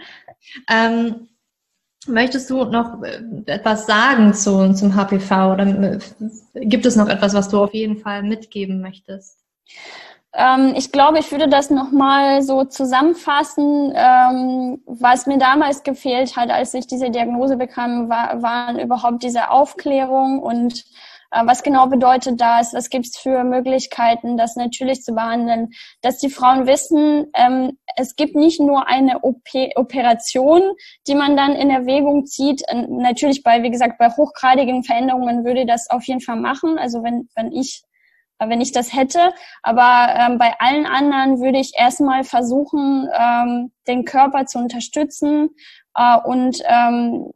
Ähm, möchtest du noch äh, etwas sagen zu, zum HPV oder äh, gibt es noch etwas, was du auf jeden Fall mitgeben möchtest? Ähm, ich glaube, ich würde das nochmal so zusammenfassen. Ähm, was mir damals gefehlt hat, als ich diese Diagnose bekam, war, waren überhaupt diese Aufklärung und äh, was genau bedeutet das? Was gibt es für Möglichkeiten, das natürlich zu behandeln? Dass die Frauen wissen, ähm, es gibt nicht nur eine OP Operation, die man dann in Erwägung zieht. Natürlich bei, wie gesagt, bei hochgradigen Veränderungen würde das auf jeden Fall machen. Also wenn, wenn ich wenn ich das hätte. Aber ähm, bei allen anderen würde ich erstmal versuchen, ähm, den Körper zu unterstützen. Äh, und ähm,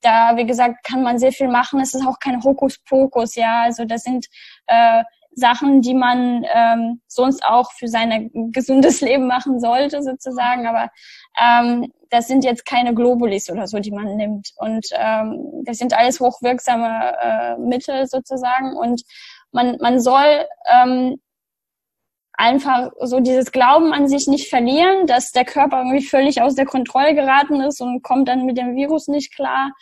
da, wie gesagt, kann man sehr viel machen. Es ist auch kein Hokuspokus, ja. Also das sind äh, Sachen, die man ähm, sonst auch für sein gesundes *laughs* Leben machen sollte, sozusagen. Aber ähm, das sind jetzt keine Globulis oder so, die man nimmt. Und ähm, das sind alles hochwirksame äh, Mittel sozusagen. Und man, man soll ähm, einfach so dieses Glauben an sich nicht verlieren, dass der Körper irgendwie völlig aus der Kontrolle geraten ist und kommt dann mit dem Virus nicht klar.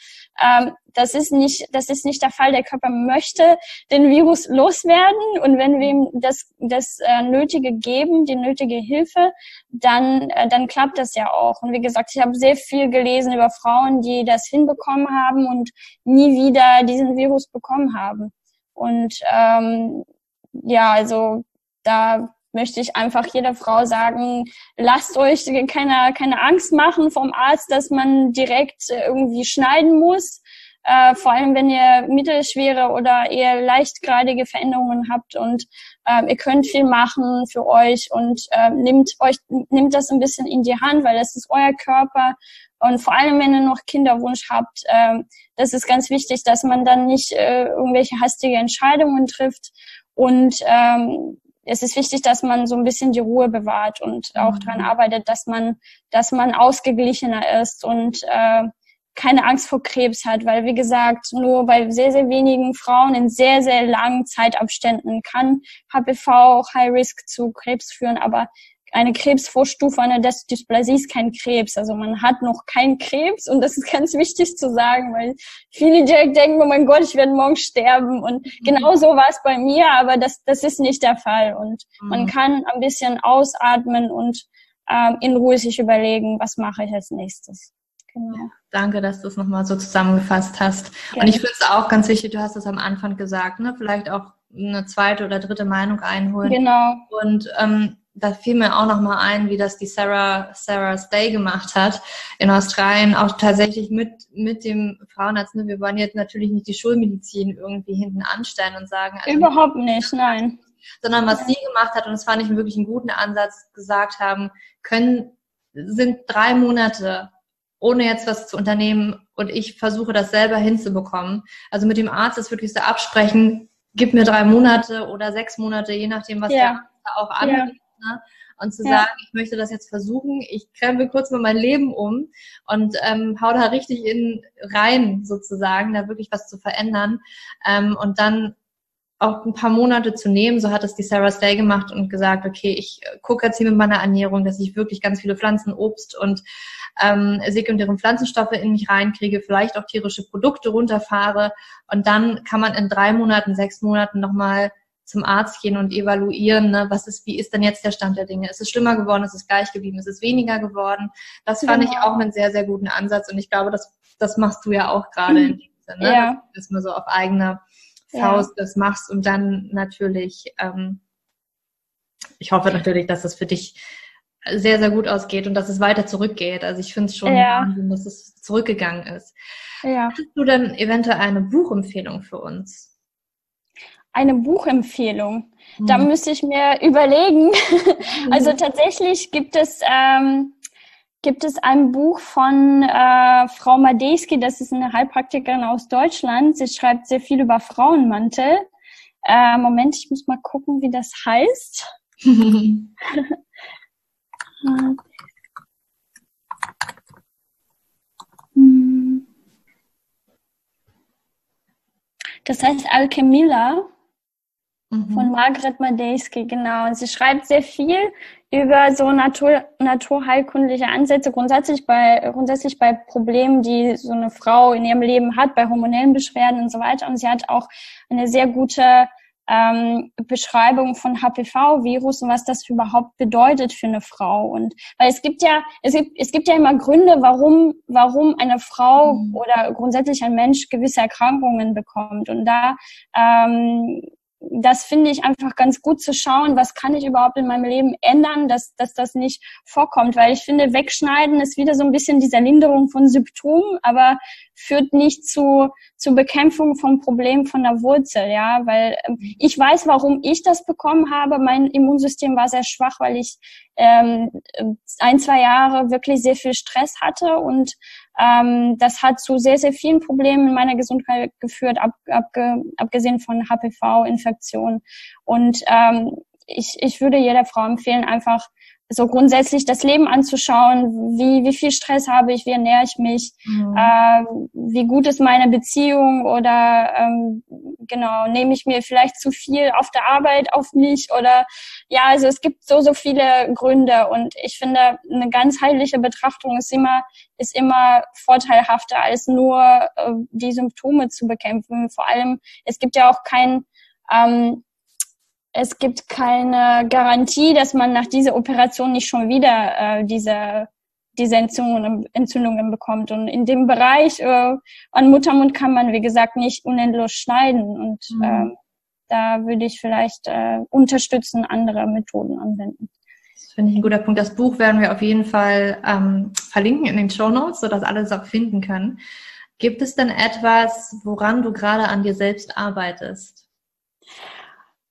Ähm, das ist nicht, das ist nicht der Fall. Der Körper möchte den Virus loswerden und wenn wir ihm das, das äh, Nötige geben, die nötige Hilfe, dann, äh, dann klappt das ja auch. Und wie gesagt, ich habe sehr viel gelesen über Frauen, die das hinbekommen haben und nie wieder diesen Virus bekommen haben. Und ähm, ja, also da möchte ich einfach jeder Frau sagen, lasst euch keine, keine Angst machen vom Arzt, dass man direkt irgendwie schneiden muss. Äh, vor allem, wenn ihr mittelschwere oder eher leichtgradige Veränderungen habt und äh, ihr könnt viel machen für euch und äh, nimmt euch, nimmt das ein bisschen in die Hand, weil das ist euer Körper und vor allem, wenn ihr noch Kinderwunsch habt, äh, das ist ganz wichtig, dass man dann nicht äh, irgendwelche hastige Entscheidungen trifft. Und ähm, es ist wichtig, dass man so ein bisschen die Ruhe bewahrt und auch mhm. daran arbeitet, dass man, dass man ausgeglichener ist und äh, keine Angst vor Krebs hat, weil wie gesagt, nur bei sehr, sehr wenigen Frauen in sehr, sehr langen Zeitabständen kann HPV High Risk zu Krebs führen, aber eine Krebsvorstufe einer Dysplasie ist kein Krebs. Also man hat noch keinen Krebs und das ist ganz wichtig zu sagen, weil viele direkt denken, oh mein Gott, ich werde morgen sterben. Und mhm. genau so war es bei mir, aber das, das ist nicht der Fall. Und mhm. man kann ein bisschen ausatmen und ähm, in Ruhe sich überlegen, was mache ich als nächstes. Genau. Danke, dass du es nochmal so zusammengefasst hast. Gerne. Und ich finde es auch ganz wichtig, du hast es am Anfang gesagt, ne? vielleicht auch eine zweite oder dritte Meinung einholen. Genau. Und ähm, da fiel mir auch noch mal ein, wie das die Sarah, Sarah Stay gemacht hat in Australien, auch tatsächlich mit, mit dem Frauenarzt. Ne? Wir wollen jetzt natürlich nicht die Schulmedizin irgendwie hinten anstellen und sagen. Also Überhaupt nicht, nein. Sondern was sie gemacht hat, und das fand ich wirklich einen guten Ansatz, gesagt haben, können, sind drei Monate ohne jetzt was zu unternehmen und ich versuche das selber hinzubekommen. Also mit dem Arzt das wirklich so absprechen, gib mir drei Monate oder sechs Monate, je nachdem, was ja. der auch anbietet. Ja Ne? Und zu ja. sagen, ich möchte das jetzt versuchen, ich krempel kurz mal mein Leben um und ähm, hau da richtig in rein, sozusagen, da wirklich was zu verändern. Ähm, und dann auch ein paar Monate zu nehmen, so hat es die Sarah Stay gemacht und gesagt, okay, ich äh, gucke jetzt hier mit meiner Ernährung, dass ich wirklich ganz viele Pflanzen, Obst und ähm, sekundäre Pflanzenstoffe in mich reinkriege, vielleicht auch tierische Produkte runterfahre und dann kann man in drei Monaten, sechs Monaten nochmal zum Arzt gehen und evaluieren, ne, was ist, wie ist denn jetzt der Stand der Dinge? Ist es schlimmer geworden? Ist es gleich geblieben? Ist es weniger geworden? Das fand genau. ich auch einen sehr, sehr guten Ansatz und ich glaube, das, das machst du ja auch gerade in dem Sinne, ne? ja. dass du so auf eigene Faust ja. das machst und dann natürlich, ähm, ich hoffe natürlich, dass das für dich sehr, sehr gut ausgeht und dass es weiter zurückgeht. Also ich finde es schon ja. Wahnsinn, dass es zurückgegangen ist. Ja. Hast du denn eventuell eine Buchempfehlung für uns? Eine Buchempfehlung. Hm. Da müsste ich mir überlegen. *laughs* also tatsächlich gibt es ähm, gibt es ein Buch von äh, Frau Madejski, das ist eine Heilpraktikerin aus Deutschland. Sie schreibt sehr viel über Frauenmantel. Äh, Moment, ich muss mal gucken, wie das heißt. *laughs* *laughs* Das heißt Alchemilla mhm. von Margaret Madejski, genau. Und sie schreibt sehr viel über so Natur, naturheilkundliche Ansätze, grundsätzlich bei, grundsätzlich bei Problemen, die so eine Frau in ihrem Leben hat, bei hormonellen Beschwerden und so weiter. Und sie hat auch eine sehr gute ähm, Beschreibung von HPV-Virus und was das überhaupt bedeutet für eine Frau. Und weil es gibt ja, es gibt, es gibt ja immer Gründe, warum, warum eine Frau mhm. oder grundsätzlich ein Mensch gewisse Erkrankungen bekommt. Und da ähm, das finde ich einfach ganz gut zu schauen, was kann ich überhaupt in meinem Leben ändern, dass, dass das nicht vorkommt. Weil ich finde, wegschneiden ist wieder so ein bisschen dieser Linderung von Symptomen, aber führt nicht zu, zu Bekämpfung vom Problem von der Wurzel, ja, weil ähm, ich weiß, warum ich das bekommen habe. Mein Immunsystem war sehr schwach, weil ich ähm, ein, zwei Jahre wirklich sehr viel Stress hatte und ähm, das hat zu sehr, sehr vielen Problemen in meiner Gesundheit geführt, ab, abge, abgesehen von HPV-Infektionen. Und ähm, ich, ich würde jeder Frau empfehlen, einfach so grundsätzlich das Leben anzuschauen, wie, wie viel Stress habe ich, wie ernähre ich mich, mhm. äh, wie gut ist meine Beziehung oder ähm, genau, nehme ich mir vielleicht zu viel auf der Arbeit auf mich oder ja, also es gibt so, so viele Gründe und ich finde, eine ganzheitliche Betrachtung ist immer, ist immer vorteilhafter als nur äh, die Symptome zu bekämpfen. Vor allem, es gibt ja auch kein ähm, es gibt keine Garantie, dass man nach dieser Operation nicht schon wieder äh, diese, diese Entzündungen, Entzündungen bekommt. Und in dem Bereich äh, an Muttermund kann man, wie gesagt, nicht unendlos schneiden. Und mhm. äh, da würde ich vielleicht äh, unterstützen, andere Methoden anwenden. Das finde ich ein guter Punkt. Das Buch werden wir auf jeden Fall ähm, verlinken in den Show Notes, sodass alle es auch finden können. Gibt es denn etwas, woran du gerade an dir selbst arbeitest?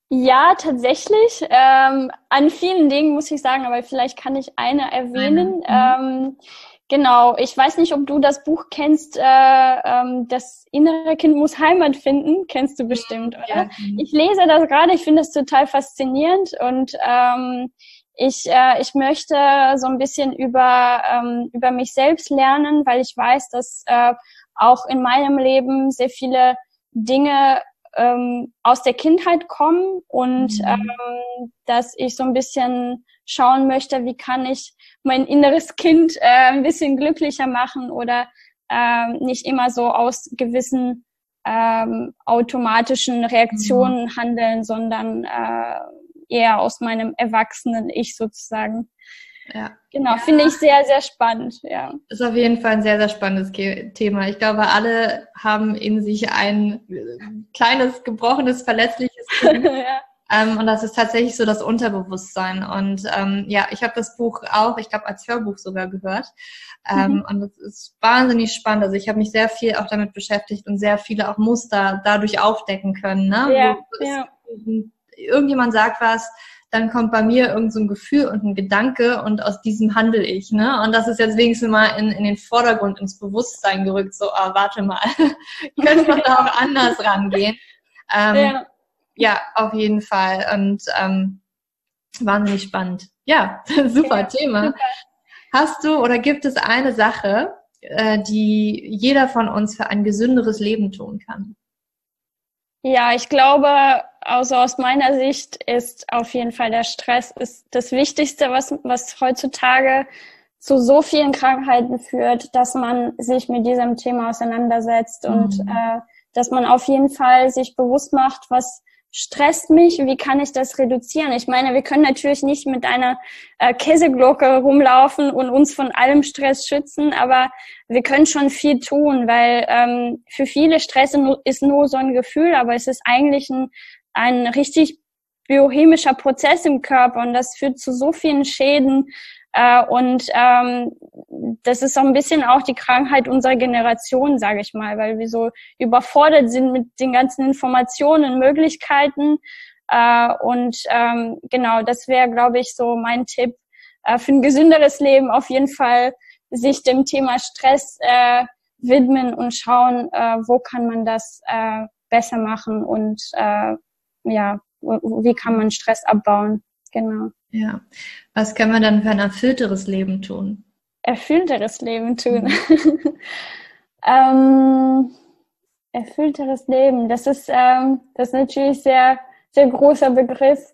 Ja, tatsächlich. Ähm, an vielen Dingen muss ich sagen, aber vielleicht kann ich eine erwähnen. Mhm. Ähm, genau, ich weiß nicht, ob du das Buch kennst, äh, ähm, Das innere Kind muss Heimat finden. Kennst du bestimmt, oder? Ja. Ich lese das gerade, ich finde das total faszinierend und ähm, ich, äh, ich möchte so ein bisschen über, ähm, über mich selbst lernen, weil ich weiß, dass äh, auch in meinem Leben sehr viele Dinge ähm, aus der Kindheit kommen und mhm. ähm, dass ich so ein bisschen schauen möchte, wie kann ich mein inneres Kind äh, ein bisschen glücklicher machen oder äh, nicht immer so aus gewissen ähm, automatischen Reaktionen mhm. handeln, sondern äh, eher aus meinem erwachsenen Ich sozusagen. Ja. Genau, ja. finde ich sehr, sehr spannend, ja. Ist auf jeden Fall ein sehr, sehr spannendes Thema. Ich glaube, alle haben in sich ein äh, kleines, gebrochenes, verletzliches *laughs* Kind. ja. Ähm, und das ist tatsächlich so das Unterbewusstsein. Und ähm, ja, ich habe das Buch auch, ich glaube, als Hörbuch sogar gehört. Ähm, mhm. Und es ist wahnsinnig spannend. Also ich habe mich sehr viel auch damit beschäftigt und sehr viele auch Muster dadurch aufdecken können. Ne? Ja, ja. Irgendjemand sagt was, dann kommt bei mir irgend so ein Gefühl und ein Gedanke und aus diesem handle ich. Ne? Und das ist jetzt wenigstens mal in, in den Vordergrund, ins Bewusstsein gerückt, so, ah, warte mal, *laughs* könnte man da auch anders rangehen. Ähm, ja. ja, auf jeden Fall. Und ähm, wahnsinnig spannend. Ja, *laughs* super ja, Thema. Super. Hast du oder gibt es eine Sache, äh, die jeder von uns für ein gesünderes Leben tun kann? Ja, ich glaube, also aus meiner Sicht ist auf jeden Fall der Stress ist das Wichtigste, was, was heutzutage zu so vielen Krankheiten führt, dass man sich mit diesem Thema auseinandersetzt mhm. und äh, dass man auf jeden Fall sich bewusst macht, was stresst mich, wie kann ich das reduzieren? Ich meine, wir können natürlich nicht mit einer äh, Käseglocke rumlaufen und uns von allem Stress schützen, aber wir können schon viel tun, weil ähm, für viele Stress ist nur so ein Gefühl, aber es ist eigentlich ein, ein richtig biochemischer Prozess im Körper und das führt zu so vielen Schäden Äh, und ähm, das ist so ein bisschen auch die Krankheit unserer Generation, sage ich mal, weil wir so überfordert sind mit den ganzen Informationen Möglichkeiten. Äh, und ähm, genau, das wäre, glaube ich, so mein Tipp äh, für ein gesünderes Leben. Auf jeden Fall sich dem Thema Stress äh, widmen und schauen, äh, wo kann man das äh, besser machen und äh, ja, wie kann man Stress abbauen. Genau. Ja. Was kann man dann für ein erfüllteres Leben tun? Erfüllteres Leben tun. Mhm. *laughs* ähm, erfüllteres Leben. Das ist, ähm, das ist natürlich sehr, sehr großer Begriff.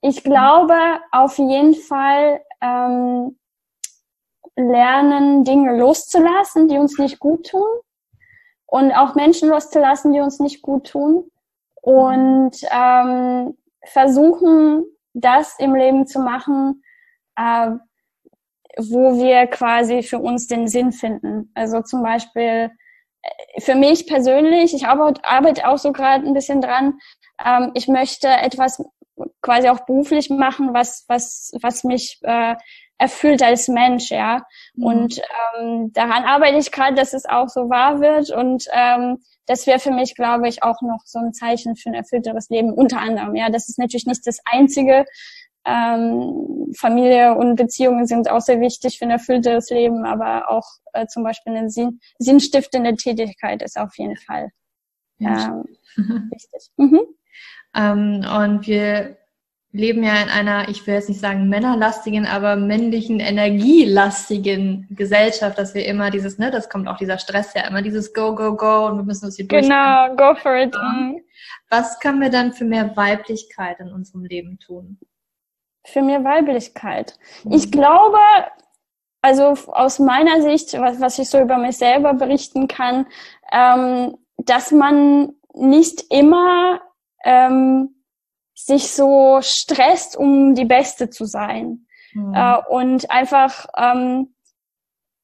Ich glaube auf jeden Fall ähm, lernen, Dinge loszulassen, die uns nicht gut tun. Und auch Menschen loszulassen, die uns nicht gut tun. Und ähm, versuchen, das im Leben zu machen, äh, wo wir quasi für uns den Sinn finden. Also zum Beispiel äh, für mich persönlich, ich arbeite, auch so gerade ein bisschen dran, ähm, ich möchte etwas quasi auch beruflich machen, was, was, was mich äh, erfüllt als Mensch, ja. Mhm. Und ähm, daran arbeite ich gerade, dass es auch so wahr wird. Und ähm, das wäre für mich, glaube ich, auch noch so ein Zeichen für ein erfüllteres Leben, unter anderem. Ja, das ist natürlich nicht das Einzige. Ähm, Familie und Beziehungen sind auch sehr wichtig für ein erfüllteres Leben, aber auch äh, zum Beispiel eine sinn sinnstiftende Tätigkeit ist auf jeden Fall ähm, *laughs* wichtig. Mhm. Ähm, und wir leben ja in einer, ich will jetzt nicht sagen männerlastigen, aber männlichen, energielastigen Gesellschaft, dass wir immer dieses, ne, das kommt auch dieser Stress ja immer, dieses Go, Go, Go und wir müssen uns hier durch. Genau, go for it. Was können wir dann für mehr Weiblichkeit in unserem Leben tun? Für mehr Weiblichkeit. Mhm. Ich glaube, also aus meiner Sicht, was, was ich so über mich selber berichten kann, ähm, dass man nicht immer ähm, sich so stresst, um die Beste zu sein. Mhm. Äh, und einfach ähm,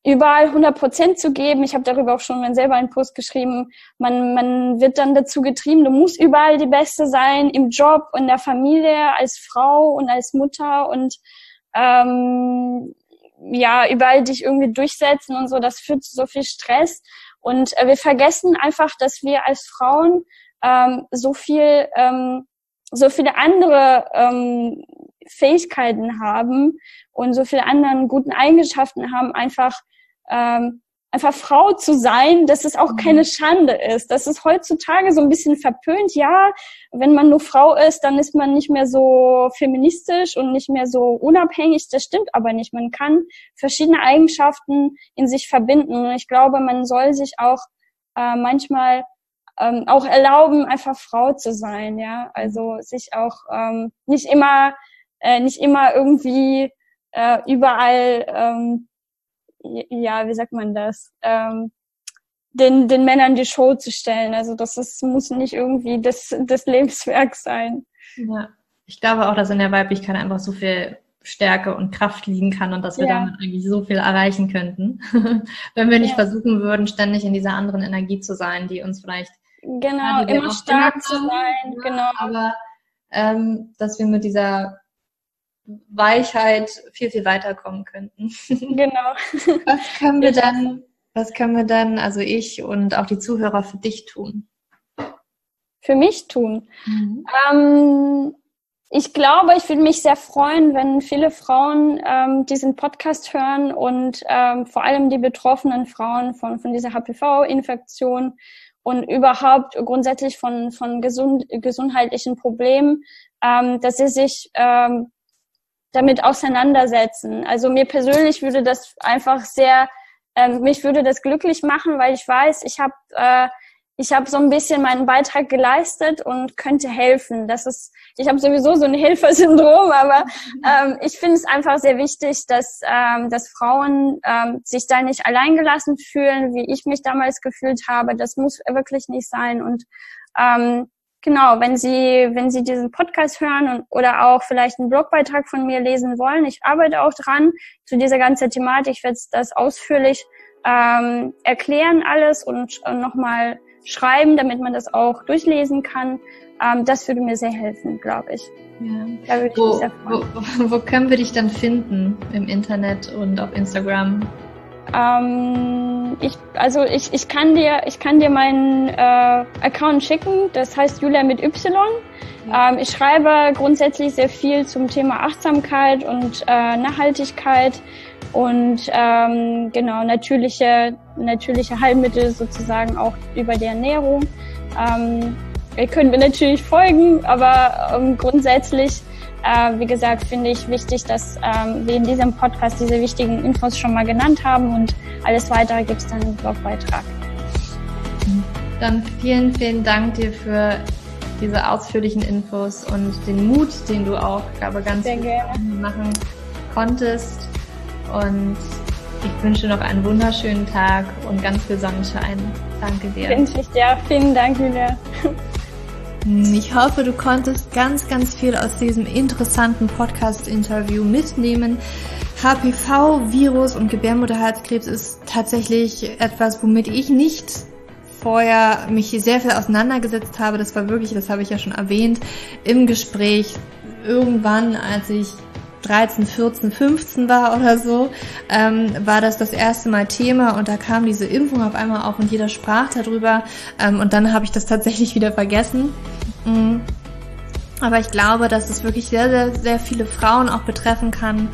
überall 100 Prozent zu geben. Ich habe darüber auch schon mal selber einen Post geschrieben. Man, man wird dann dazu getrieben, du musst überall die Beste sein, im Job, in der Familie, als Frau und als Mutter und ähm, ja, überall dich irgendwie durchsetzen und so. Das führt zu so viel Stress. Und äh, wir vergessen einfach, dass wir als Frauen ähm, so viel ähm, so viele andere ähm, Fähigkeiten haben und so viele anderen guten Eigenschaften haben, einfach ähm, einfach Frau zu sein, dass es auch keine mhm. Schande ist. Das ist heutzutage so ein bisschen verpönt. Ja, wenn man nur Frau ist, dann ist man nicht mehr so feministisch und nicht mehr so unabhängig. Das stimmt aber nicht. Man kann verschiedene Eigenschaften in sich verbinden. Und ich glaube, man soll sich auch äh, manchmal ähm, auch erlauben, einfach Frau zu sein, ja. Also sich auch ähm, nicht immer, äh, nicht immer irgendwie äh, überall, ähm, ja, wie sagt man das, ähm, den, den Männern die Show zu stellen. Also das ist, muss nicht irgendwie das, das Lebenswerk sein. Ja. Ich glaube auch, dass in der Weiblichkeit einfach so viel Stärke und Kraft liegen kann und dass wir ja. damit eigentlich so viel erreichen könnten, *laughs* wenn wir nicht ja. versuchen würden, ständig in dieser anderen Energie zu sein, die uns vielleicht Genau, immer stark zu sein, ja, genau. Aber ähm, dass wir mit dieser Weichheit viel, viel weiterkommen könnten. *laughs* Genau. Was können wir dann, was können wir dann, also ich und auch die Zuhörer für dich tun? Für mich tun? Mhm. Ähm, ich glaube, ich würde mich sehr freuen, wenn viele Frauen ähm, diesen Podcast hören und ähm, vor allem die betroffenen Frauen von, von dieser HPV-Infektion und überhaupt grundsätzlich von, von gesund, gesundheitlichen Problemen, ähm, dass sie sich ähm, damit auseinandersetzen. Also mir persönlich würde das einfach sehr, ähm, mich würde das glücklich machen, weil ich weiß, ich habe äh, ich habe so ein bisschen meinen Beitrag geleistet und könnte helfen. Das ist, ich habe sowieso so ein *laughs* Helfersyndrom, aber ähm, ich finde es einfach sehr wichtig, dass, ähm, dass Frauen ähm, sich da nicht alleingelassen fühlen, wie ich mich damals gefühlt habe. Das muss wirklich nicht sein. Und ähm, genau, wenn Sie, wenn Sie diesen Podcast hören und, oder auch vielleicht einen Blogbeitrag von mir lesen wollen, ich arbeite auch dran zu dieser ganzen Thematik. Ich werde das ausführlich ähm, erklären alles und äh, nochmal schreiben, damit man das auch durchlesen kann. Ähm, das würde mir sehr helfen, glaube ich. Ja. Da würde ich wo, mich sehr freuen. Wo, wo, können wir dich dann finden im Internet und auf Instagram? Ähm, ich, also ich, ich kann dir, ich kann dir meinen äh, Account schicken. Das heißt Julia mit Y. Ähm, ich schreibe grundsätzlich sehr viel zum Thema Achtsamkeit und äh, Nachhaltigkeit und ähm, genau natürliche natürliche Heilmittel sozusagen auch über die Ernährung. Ähm, ihr könnt mir natürlich folgen, aber ähm, grundsätzlich äh, wie gesagt, finde ich wichtig, dass ähm, wir in diesem Podcast diese wichtigen Infos schon mal genannt haben und alles weitere gibt es dann im Blogbeitrag. Dann vielen, vielen Dank dir für diese ausführlichen Infos und den Mut, den du auch, glaube ganz Sehr gut machen konntest. Und ich wünsche noch einen wunderschönen Tag und ganz viel Sonnenschein. Danke dir. Wünsche ich dir. Vielen Dank, Julia. Hm, ich hoffe, du konntest ganz, ganz viel aus diesem interessanten Podcast-Interview mitnehmen. HPV, Virus und Gebärmutterhalskrebs ist tatsächlich etwas, womit ich nicht vorher mich sehr viel auseinandergesetzt habe. Das war wirklich, das habe ich ja schon erwähnt, im Gespräch irgendwann, als ich 13, 14, 15 war oder so, ähm, war das das erste Mal Thema und da kam diese Impfung auf einmal auf und jeder sprach darüber ähm, und dann habe ich das tatsächlich wieder vergessen. Mhm. Aber ich glaube, dass es wirklich sehr, sehr, sehr viele Frauen auch betreffen kann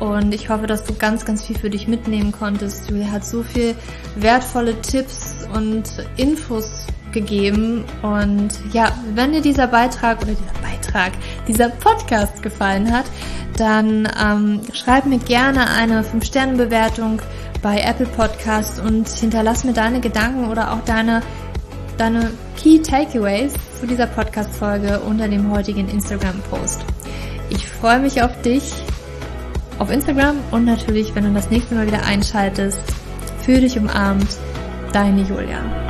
und ich hoffe, dass du ganz, ganz viel für dich mitnehmen konntest. Julia hat so viel wertvolle Tipps und Infos gegeben. Und ja, wenn dir dieser Beitrag oder dieser Beitrag, dieser Podcast gefallen hat, dann ähm, schreib mir gerne eine 5-Sterne-Bewertung bei Apple Podcast und hinterlass mir deine Gedanken oder auch deine, deine Key Takeaways zu dieser Podcast-Folge unter dem heutigen Instagram-Post. Ich freue mich auf dich auf Instagram und natürlich, wenn du das nächste Mal wieder einschaltest, für dich umarmt, deine Julia.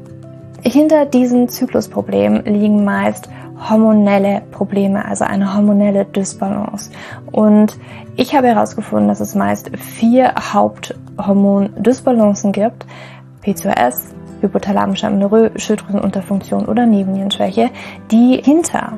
hinter diesen Zyklusproblemen liegen meist hormonelle Probleme, also eine hormonelle Dysbalance. Und ich habe herausgefunden, dass es meist vier Haupthormon-Dysbalancen gibt. PCOS, hypothalamische Amenorrhoe, Schilddrüsenunterfunktion oder Nebennierenschwäche, die hinter